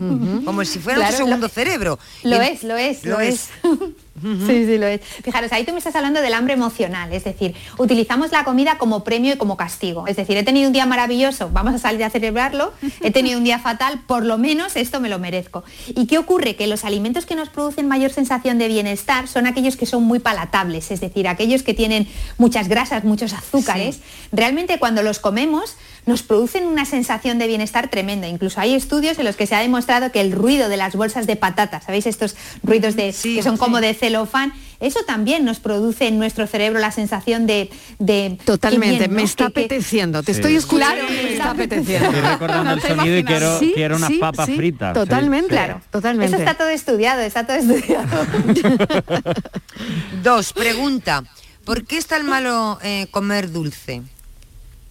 como si fuera Claro, un segundo lo- cerebro. Lo Y- es, lo es, lo lo, es. es. Sí, sí, lo es. Fijaros, ahí tú me estás hablando del hambre emocional, es decir, utilizamos la comida como premio y como castigo. Es decir, he tenido un día maravilloso, vamos a salir a celebrarlo, he tenido un día fatal, por lo menos esto me lo merezco. ¿Y qué ocurre? Que los alimentos que nos producen mayor sensación de bienestar son aquellos que son muy palatables, es decir, aquellos que tienen muchas grasas, muchos azúcares. Realmente cuando los comemos nos producen una sensación de bienestar tremenda. Incluso hay estudios en los que se ha demostrado que el ruido de las bolsas de patatas, ¿sabéis? Estos ruidos de, que son como de celofán, eso también nos produce en nuestro cerebro la sensación de... de Totalmente, qué bien, ¿no? me está Que- apeteciendo. Te Sí. estoy escuchando Claro, y me está apeteciendo. Estoy recordando el sonido y quiero, Sí, quiero unas sí, papas sí, fritas. Totalmente, sí. claro, totalmente. Eso está todo estudiado, está todo estudiado. Dos, pregunta, ¿por qué es tan malo eh, comer dulce?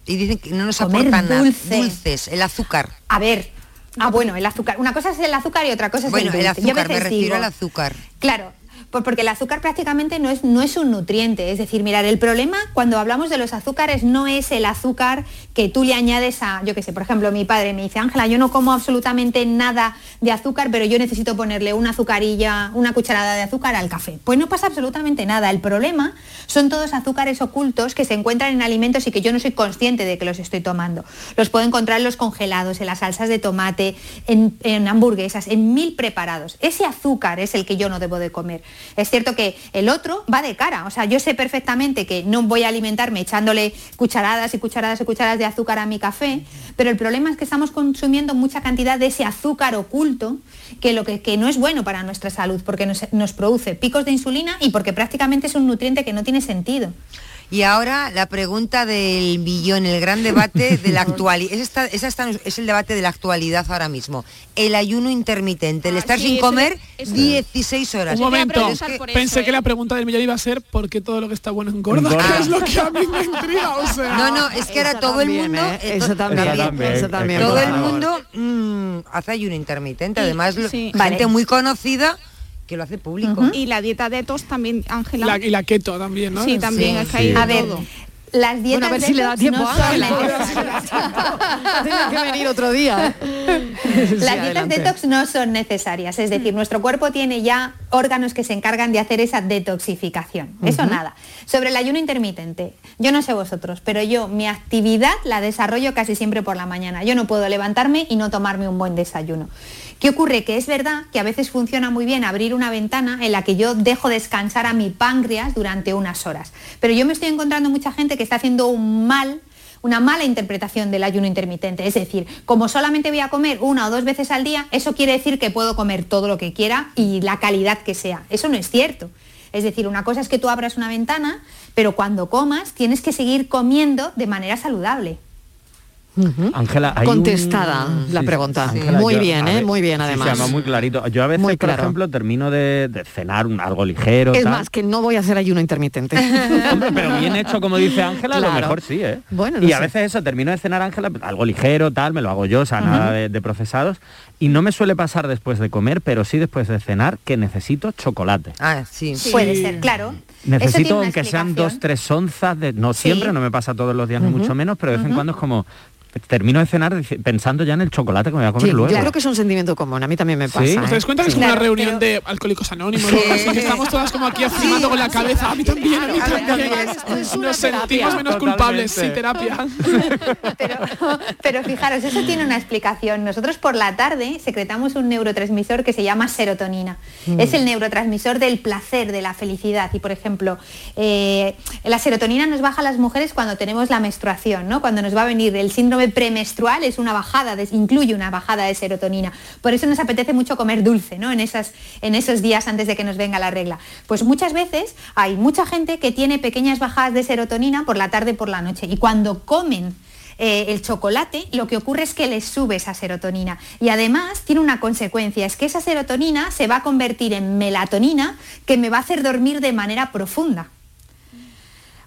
Y dicen que no nos Comer aporta nada. dulce. Dulces, el azúcar. A ver, ah bueno, el azúcar. Una cosa es el azúcar y otra cosa es Bueno, el el dulce. Yo a azúcar, me refiero digo- al azúcar. Claro, pues porque el azúcar prácticamente no es, no es un nutriente. Es decir, mirar, el problema cuando hablamos de los azúcares no es el azúcar que tú le añades a, yo qué sé, por ejemplo, mi padre me dice, Ángela, yo no como absolutamente nada de azúcar, pero yo necesito ponerle una azucarilla, una cucharada de azúcar al café. Pues no pasa absolutamente nada. El problema son todos azúcares ocultos que se encuentran en alimentos y que yo no soy consciente de que los estoy tomando. Los puedo encontrar en los congelados, en las salsas de tomate, en, en hamburguesas, en mil preparados. Ese azúcar es el que yo no debo de comer. Es cierto que el otro va de cara. O sea, yo sé perfectamente que no voy a alimentarme echándole cucharadas y cucharadas y cucharadas de azúcar a mi café, pero el problema es que estamos consumiendo mucha cantidad de ese azúcar oculto que, lo que, que no es bueno para nuestra salud, porque nos, nos produce picos de insulina y porque prácticamente es un nutriente que no tiene sentido. Y ahora la pregunta del millón, el gran debate de la actualidad. Está- es el debate de la actualidad ahora mismo. El ayuno intermitente, el estar sí, sin comer eso- 16 horas. Un momento, es pensé que la pregunta del millón iba a ser ¿por qué todo lo que está bueno engorda? Engorda. Que es lo que a mí me intriga, o sea... No, no, es que ahora Eso todo el mundo... ¿eh? eh, Eso también, Eso también, eso también, Todo el mundo mm, hace ayuno intermitente. Además, lo- sí. gente Vale. muy conocida que lo hace público. Y la dieta detox también, Ángela. La- y la keto también, ¿no? Sí, también, es que hay A ver, todo. las dietas Bueno, a ver si le da tiempo no a Ángela. Tiene que venir otro día. Las dietas adelante. detox no son necesarias, es decir, nuestro cuerpo tiene ya órganos que se encargan de hacer esa detoxificación. Eso nada. Sobre el ayuno intermitente, yo no sé vosotros, pero yo mi actividad la desarrollo casi siempre por la mañana. Yo no puedo levantarme y no tomarme un buen desayuno. ¿Qué ocurre? Que es verdad que a veces funciona muy bien abrir una ventana en la que yo dejo descansar a mi páncreas durante unas horas. Pero yo me estoy encontrando mucha gente que está haciendo un mal una mala interpretación del ayuno intermitente. Es decir, como solamente voy a comer una o dos veces al día, eso quiere decir que puedo comer todo lo que quiera y la calidad que sea. Eso no es cierto. Es decir, una cosa es que tú abras una ventana, pero cuando comas tienes que seguir comiendo de manera saludable. Ángela, Contestada la pregunta. Ángela, Muy yo- bien, ¿eh? Muy bien, sí, además. se llama muy clarito. Yo a veces, Muy por ejemplo, termino de, de cenar un- algo ligero. Es tal. más, que no voy a hacer ayuno intermitente. Hombre, pero bien hecho, como dice Ángela, a lo mejor sí, ¿eh? Bueno, no y a sé. veces eso, termino de cenar, Ángela, algo ligero, tal, me lo hago yo, o sea, nada de, de procesados. Y no me suele pasar después de comer, pero sí después de cenar, que necesito chocolate. Ah, sí. Puede ser, claro. Necesito, aunque sean dos, tres onzas, de, no Sí. siempre, no me pasa todos los días, ni mucho menos, pero de vez en cuando es como, termino de cenar pensando ya en el chocolate que me voy a comer Sí, luego. creo que es un sentimiento común, a mí también me pasa. Sí. ¿eh? ¿Os dais cuenta que es una reunión de alcohólicos anónimos? ¿no? Así que estamos todas como aquí afirmando con la cabeza. A mí también, a mí también. Nos sentimos menos culpables, sí, terapia. Pero fijaros, eso tiene una explicación. Nosotros por la tarde secretamos un neurotransmisor que se llama serotonina. Mm. Es el neurotransmisor del placer, de la felicidad. Y por ejemplo, eh, la serotonina nos baja a las mujeres cuando tenemos la menstruación, ¿no? Cuando nos va a venir el síndrome premenstrual es una bajada, de- incluye una bajada de serotonina. Por eso nos apetece mucho comer dulce, ¿no? En, esas, en esos días antes de que nos venga la regla. Pues muchas veces hay mucha gente que tiene pequeñas bajadas de serotonina por la tarde por la noche. Y cuando comen eh, el chocolate, lo que ocurre es que les sube esa serotonina. Y además tiene una consecuencia, es que esa serotonina se va a convertir en melatonina que me va a hacer dormir de manera profunda.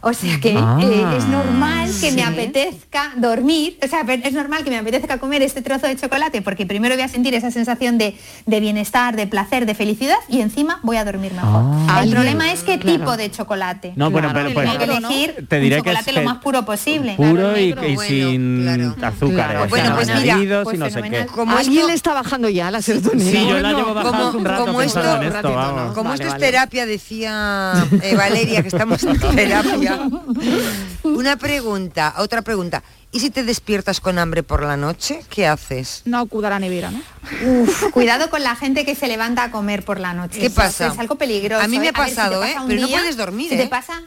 O sea que Ah, eh, es normal que me apetezca dormir, o sea, es normal que me apetezca comer este trozo de chocolate porque primero voy a sentir esa sensación de, de bienestar, de placer, de felicidad y encima voy a dormir mejor. Ah. El Ah, problema es qué claro. tipo de chocolate. No, bueno, pero pues, Tengo que elegir te diré un que es chocolate lo más puro posible. Puro y, Claro, y bueno, sin azúcares, Claro. Bueno, pues mira, pues no sé qué. fenomenal. Como ¿Alguien esto- le está bajando ya la serotonina? Sí, yo la llevo bajando un rato como esto, en esto, vamos. como esto es terapia, decía eh, Valeria, que estamos en terapia. Una pregunta, otra pregunta. ¿Y si te despiertas con hambre por la noche? ¿Qué haces? No acuda a la nevera, ¿no? Uf, cuidado con la gente que se levanta a comer por la noche. ¿Qué Eso pasa? Es algo peligroso. A mí me ¿eh? ha ver, si te pasado, pasa ¿eh? Pero no puedes dormir, si ¿eh? te pasa,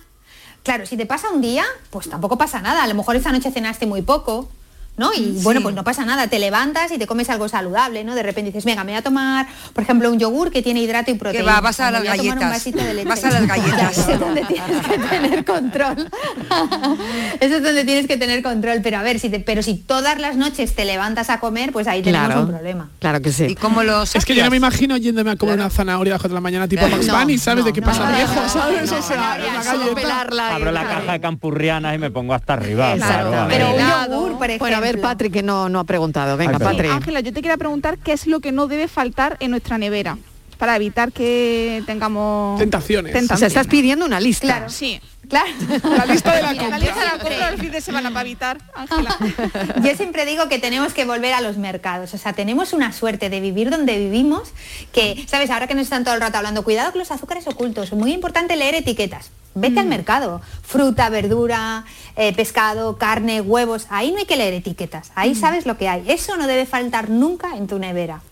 claro, si te pasa un día, pues tampoco pasa nada. A lo mejor esa noche cenaste muy poco. ¿No? Y Sí. bueno, pues no pasa nada, te levantas y te comes algo saludable, ¿no? De repente dices, venga, me voy a tomar, por ejemplo, un yogur que tiene hidrato y proteína. va, vas a las voy tomar un galletas. vasito de leche. Vas a las galletas. Eso es donde tienes que tener control. Eso es donde tienes que tener control. Pero a ver, si te- pero si todas las noches te levantas a comer, pues ahí tenemos Claro. un problema. Claro que sí. ¿Y cómo los Es que yo no me imagino yéndome a comer una zanahoria a las 4 de la mañana tipo Max No, Bunny, ¿sabes? no, de qué no, pasa no, viejo, no, ¿sabes? no, o sea, no, una no, solo galleta. pelarla. Abro la caja de campurrianas y me pongo hasta arriba. Claro, Pero un yogur, por a ver, ejemplo. Patrick, que no, no ha preguntado. Venga. Patrick. Ángela, yo te quería preguntar qué es lo que no debe faltar en nuestra nevera para evitar que tengamos Tentaciones. O sea, estás pidiendo una lista. Claro, sí. Claro. La lista de la La compra. lista de la compra del fin de semana para evitar, Ángela. Yo siempre digo que tenemos que volver a los mercados. O sea, tenemos una suerte de vivir donde vivimos que, ¿sabes? Ahora que nos están todo el rato hablando, cuidado con los azúcares ocultos. Muy importante leer etiquetas. Vete al mercado. Fruta, verdura, eh, pescado, carne, huevos. Ahí no hay que leer etiquetas. Ahí sabes lo que hay. Eso no debe faltar nunca en tu nevera.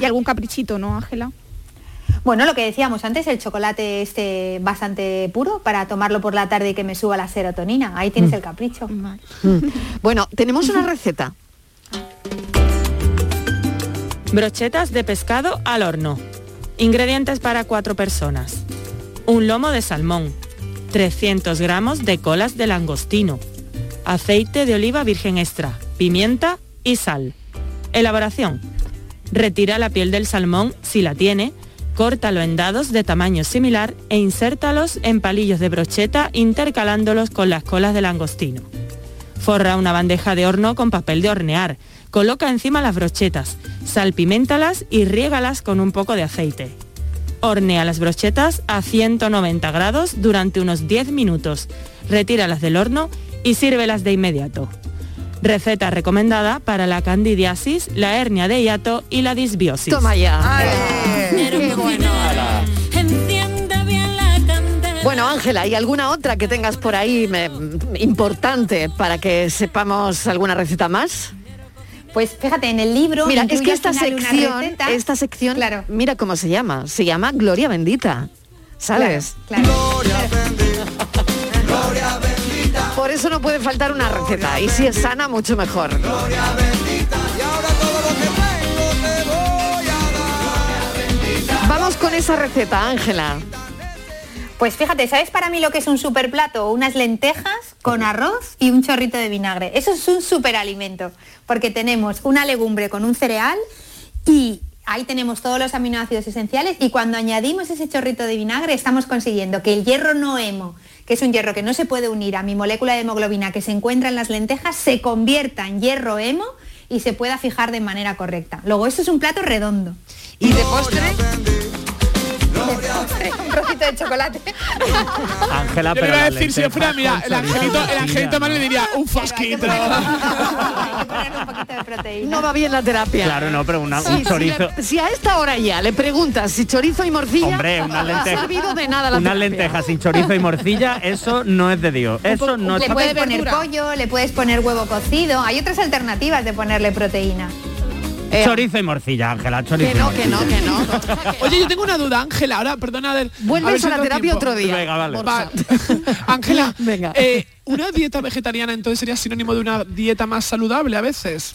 Y algún caprichito, ¿no, Ángela? Bueno, lo que decíamos antes, el chocolate este bastante puro para tomarlo por la tarde y que me suba la serotonina. Ahí tienes el capricho. Mm. Bueno, tenemos una receta. Brochetas de pescado al horno. Ingredientes para cuatro personas. Un lomo de salmón. 300 gramos de colas de langostino. Aceite de oliva virgen extra. Pimienta y sal. Elaboración. Retira la piel del salmón si la tiene. Córtalo en dados de tamaño similar e insértalos en palillos de brocheta intercalándolos con las colas de langostino. Forra una bandeja de horno con papel de hornear. Coloca encima las brochetas, salpiméntalas y riégalas con un poco de aceite. Hornea las brochetas a 190 grados durante unos 10 minutos. Retíralas del horno y sírvelas de inmediato. Receta recomendada para la candidiasis, la hernia de hiato y la disbiosis. Toma ya. Qué bueno. Bueno, Ángela, ¿y alguna otra que tengas por ahí me- importante para que sepamos alguna receta más? Pues fíjate, en el libro... Mira, es que esta sección, esta sección, mira cómo se llama, se llama Gloria Bendita, ¿sabes? Por eso no puede faltar una receta, y si es sana, mucho mejor. Con esa receta, Ángela. Pues fíjate, ¿sabes para mí lo que es un super plato? Unas lentejas con arroz y un chorrito de vinagre. Eso es un superalimento, porque tenemos una legumbre con un cereal y ahí tenemos todos los aminoácidos esenciales y cuando añadimos ese chorrito de vinagre estamos consiguiendo que el hierro no hemo, que es un hierro que no se puede unir a mi molécula de hemoglobina que se encuentra en las lentejas, se convierta en hierro hemo y se pueda fijar de manera correcta. Luego, esto es un plato redondo. ¿Y de postre? Un trocito de chocolate. Ángela, Yo le pero iba a decir, si yo fuera, mira, el angelito, el angelito mal le diría, un fosquito. No va bien la terapia. Claro, no, pero una- Sí, un si chorizo. le- Si, a esta hora ya le preguntas si chorizo y morcilla, Hombre, una no ha lenteja. servido de nada la Una terapia. lenteja sin chorizo y morcilla, eso no es de Dios. Eso no le está puedes poner pollo, le puedes poner huevo cocido. Hay otras alternativas de ponerle proteína. Chorizo y morcilla, Ángela, chorizo. Que no, que no, que no. Oye, yo tengo una duda, Ángela, ahora, perdona, a ver. Vuelves ver si a la terapia tiempo. otro día. Venga, vale. Va. Ángela, Venga. eh, ¿una dieta vegetariana entonces sería sinónimo de una dieta más saludable a veces?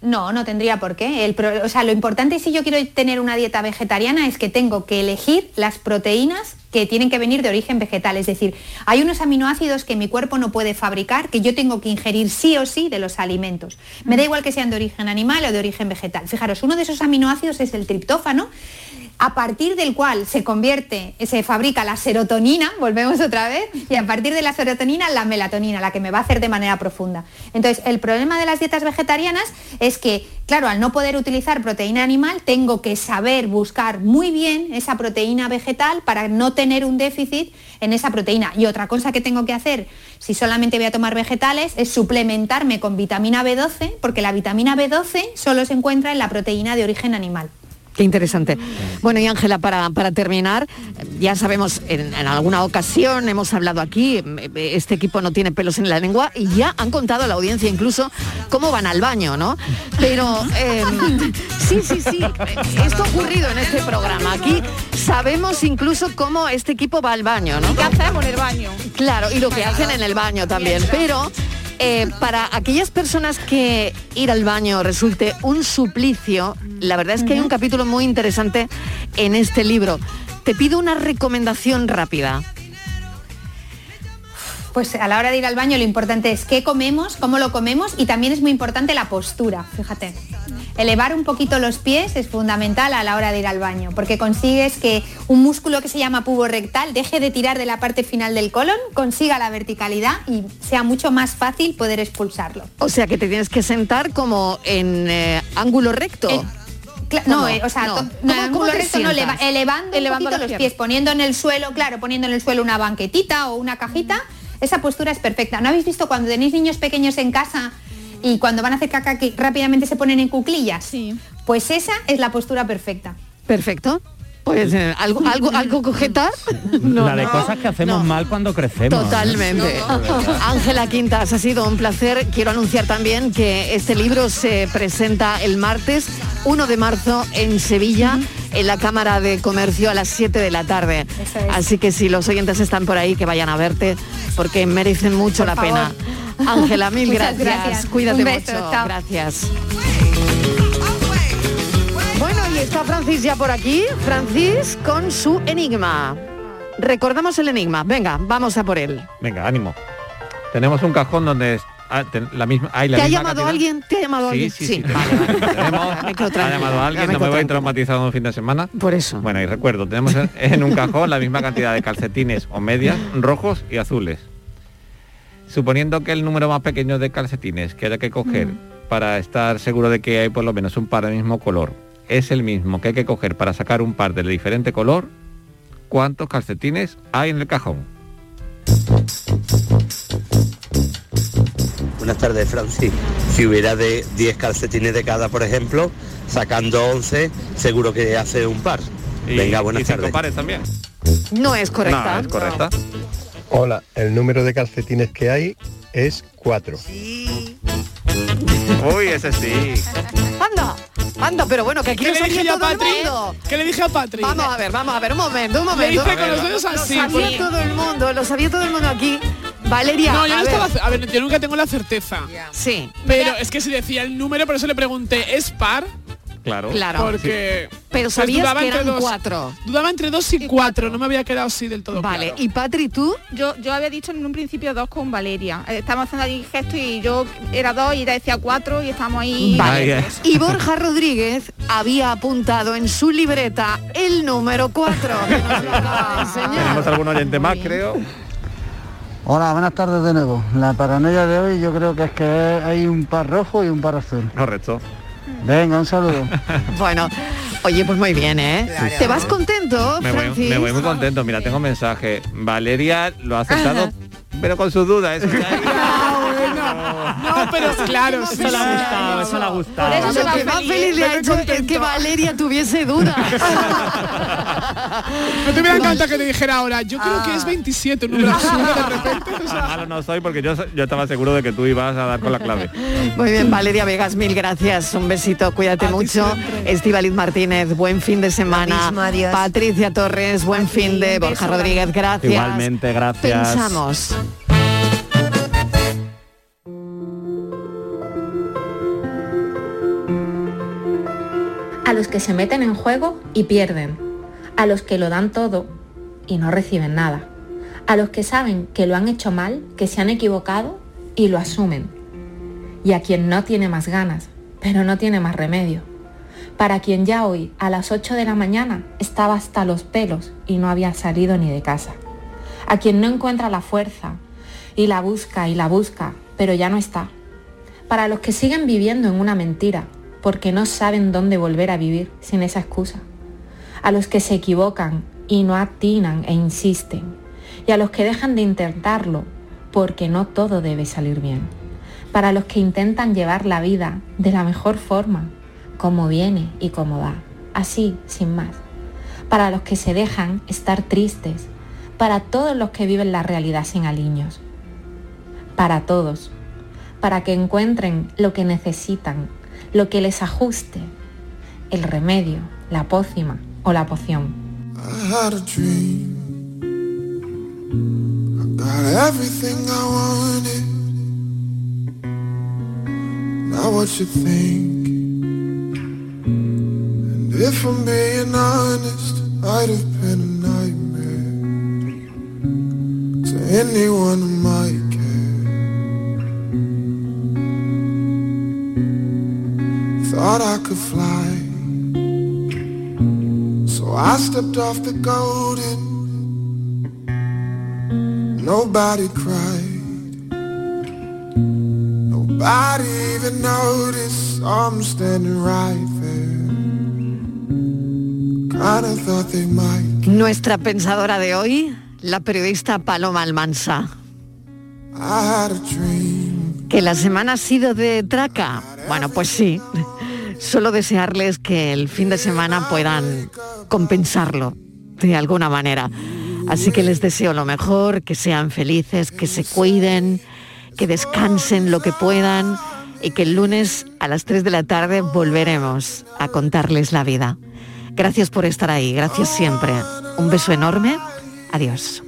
No, no tendría por qué. El pro- o sea, lo importante si yo quiero tener una dieta vegetariana es que tengo que elegir las proteínas que tienen que venir de origen vegetal. Es decir, hay unos aminoácidos que mi cuerpo no puede fabricar, que yo tengo que ingerir sí o sí de los alimentos. Me da igual que sean de origen animal o de origen vegetal. Fijaros, uno de esos aminoácidos es el triptófano, a partir del cual se convierte, se fabrica la serotonina, volvemos otra vez, y a partir de la serotonina la melatonina, la que me va a hacer de manera profunda. Entonces, el problema de las dietas vegetarianas es que, claro, al no poder utilizar proteína animal, tengo que saber buscar muy bien esa proteína vegetal para no tener un déficit en esa proteína. Y otra cosa que tengo que hacer, si solamente voy a tomar vegetales, es suplementarme con vitamina B12, porque la vitamina B12 solo se encuentra en la proteína de origen animal. Qué interesante. Bueno, y Ángela, para, para terminar, ya sabemos, en, en alguna ocasión hemos hablado aquí, este equipo no tiene pelos en la lengua y ya han contado a la audiencia incluso cómo van al baño, ¿no? Pero eh, sí, sí, sí, esto ha ocurrido en este programa. Aquí sabemos incluso cómo este equipo va al baño, ¿no? ¿Qué hacemos en el baño? Claro, y lo que hacen en el baño también. Pero eh, para aquellas personas que ir al baño resulte un suplicio, la verdad es que hay un capítulo muy interesante en este libro. Te pido una recomendación rápida. Pues a la hora de ir al baño lo importante es qué comemos, cómo lo comemos y también es muy importante la postura, fíjate. Elevar un poquito los pies es fundamental a la hora de ir al baño, porque consigues que un músculo que se llama pubo rectal deje de tirar de la parte final del colon, consiga la verticalidad y sea mucho más fácil poder expulsarlo. O sea que te tienes que sentar como en eh, ángulo recto. ¿Cómo? No, eh, o sea, No. to- ¿Cómo- no, cómo ángulo recto no, eleva- elevando, Elevando un los pies, poniendo en el suelo, claro, poniendo en el suelo una banquetita o una cajita, esa postura es perfecta. ¿No habéis visto cuando tenéis niños pequeños en casa y cuando van a hacer caca que rápidamente se ponen en cuclillas? Sí. Pues esa es la postura perfecta. Perfecto. Pues eh, algo, algo, algo la de cosas que hacemos mal cuando crecemos. Totalmente. Ángela Quintas, ha sido un placer. Quiero anunciar también que este libro se presenta el martes 1 de marzo en Sevilla, en la Cámara de Comercio a las 7 de la tarde. Es. Así que si los oyentes están por ahí, que vayan a verte, porque merecen mucho Por la favor. pena. Ángela, mil gracias. gracias. Cuídate Un beso, mucho. chao. Gracias. Y está Francis ya por aquí. Francis con su enigma. Recordamos el enigma. Venga, vamos a por él. Venga, ánimo. Tenemos un cajón donde es- ah, la misma, hay la ¿Te ha llamado cantidad- alguien? ¿Te ha llamado Sí, alguien? sí, sí. ha llamado alguien, no me voy traumatizado un fin de semana. Por eso. Bueno, y recuerdo, tenemos en, un cajón la misma cantidad de calcetines o medias rojos y azules. Suponiendo que el número más pequeño de calcetines que haya que coger para estar seguro de que hay por lo menos un par del mismo color es el mismo que hay que coger para sacar un par de diferente color, ¿cuántos calcetines hay en el cajón? Buenas tardes, Francis. Si hubiera de 10 calcetines de cada, por ejemplo, sacando 11, seguro que hace un par. Y- Venga, buenas y cinco tardes. pares también. No es correcta. No, es correcta. Hola, el número de calcetines que hay es 4. Uy, ese sí. Anda, anda, pero bueno, que aquí ¿Qué lo le dije yo a todo el Patri? mundo. ¿Qué le dije a Patri? Vamos a ver, vamos a ver, un momento, un Le momento. hice con los dedos así. Lo sabía porque- todo el mundo, lo sabía todo el mundo aquí. Valeria, No, yo no a ver. estaba. A ver, yo nunca tengo la certeza. Sí. Pero es que si decía el número, por eso le pregunté, ¿es par? Claro. Claro. Porque. Pero sabías que eran dos- cuatro. Dudaba entre dos y cuatro, no me había quedado así del todo Vale, claro. y Patri, ¿tú? Yo, yo había dicho en un principio dos con Valeria. Eh, Estábamos haciendo ahí gesto y yo era dos y ella decía cuatro y estábamos ahí. Vale. Y Borja Rodríguez había apuntado en su libreta el número 4. Tenemos algún oyente más, creo. Hola, buenas tardes de nuevo. La paranoia de hoy yo creo que es que hay un par rojo y un par azul. Correcto. Venga, un saludo. Bueno, oye, pues muy bien, ¿eh? ¿Te vas contento, Me voy, Francis? me voy muy contento. Mira, tengo mensaje. Valeria lo ha aceptado, pero con sus dudas. Eso No, pero claro, sí, Eso le ha gustado, eso le ha gustado. Por eso se va que más feliz, le ha hecho es que Valeria tuviese dudas. No te hubiera encantado que te dijera ahora, yo creo Ah. que es 27, un número de repente. o sea, Malo no soy porque yo, yo estaba seguro de que tú ibas a dar con la clave. Muy bien, Valeria Vegas, mil gracias. Un besito, cuídate mucho. Estivaliz Martínez, buen fin de semana. mismo, adiós. Patricia Torres, buen fin de Borja Rodríguez, gracias. Igualmente, gracias. Pensamos. A los que se meten en juego y pierden, a los que lo dan todo y no reciben nada, a los que saben que lo han hecho mal, que se han equivocado y lo asumen, y a quien no tiene más ganas, pero no tiene más remedio, para quien ya hoy a las 8 de la mañana estaba hasta los pelos y no había salido ni de casa, a quien no encuentra la fuerza y la busca y la busca, pero ya no está, para los que siguen viviendo en una mentira, porque no saben dónde volver a vivir sin esa excusa. A los que se equivocan y no atinan e insisten. Y a los que dejan de intentarlo porque no todo debe salir bien. Para los que intentan llevar la vida de la mejor forma, como viene y como va. Así, sin más. Para los que se dejan estar tristes. Para todos los que viven la realidad sin aliños. Para todos. Para que encuentren lo que necesitan lo que les ajuste, el remedio, la pócima o la poción. If I'm honest, I'd have been a nightmare to anyone might Thought I could fly. So I stepped off the golden. Nobody cried. Nobody even noticed I'm standing right there. Kinda thought they might. Nuestra pensadora de hoy, la periodista Paloma Almansa. I had a dream. Que la semana ha sido de traca. Bueno, pues sí. Solo desearles que el fin de semana puedan compensarlo de alguna manera. Así que les deseo lo mejor, que sean felices, que se cuiden, que descansen lo que puedan y que el lunes a las 3 de la tarde volveremos a contarles la vida. Gracias por estar ahí, gracias siempre. Un beso enorme. Adiós.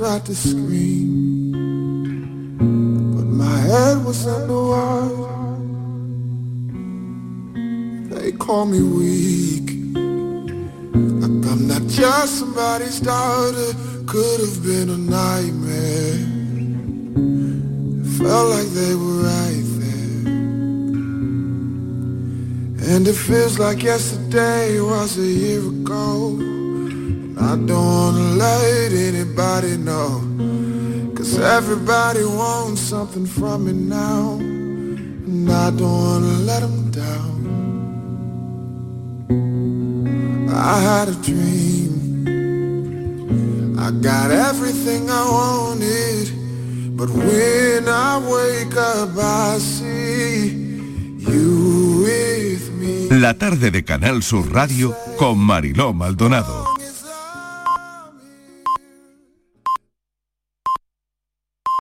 Tried to scream, but my head was underwater. They call me weak. Like I'm not just somebody's daughter. Could have been a nightmare. felt like they were right there. And it feels like yesterday was a year ago. I don't let anybody know. Cause everybody wants something from me now. And I don't wanna let them down. I had a dream. I got everything I wanted. But when I wake up, I see you with me. La tarde de Canal Sur Radio con Mariló Maldonado.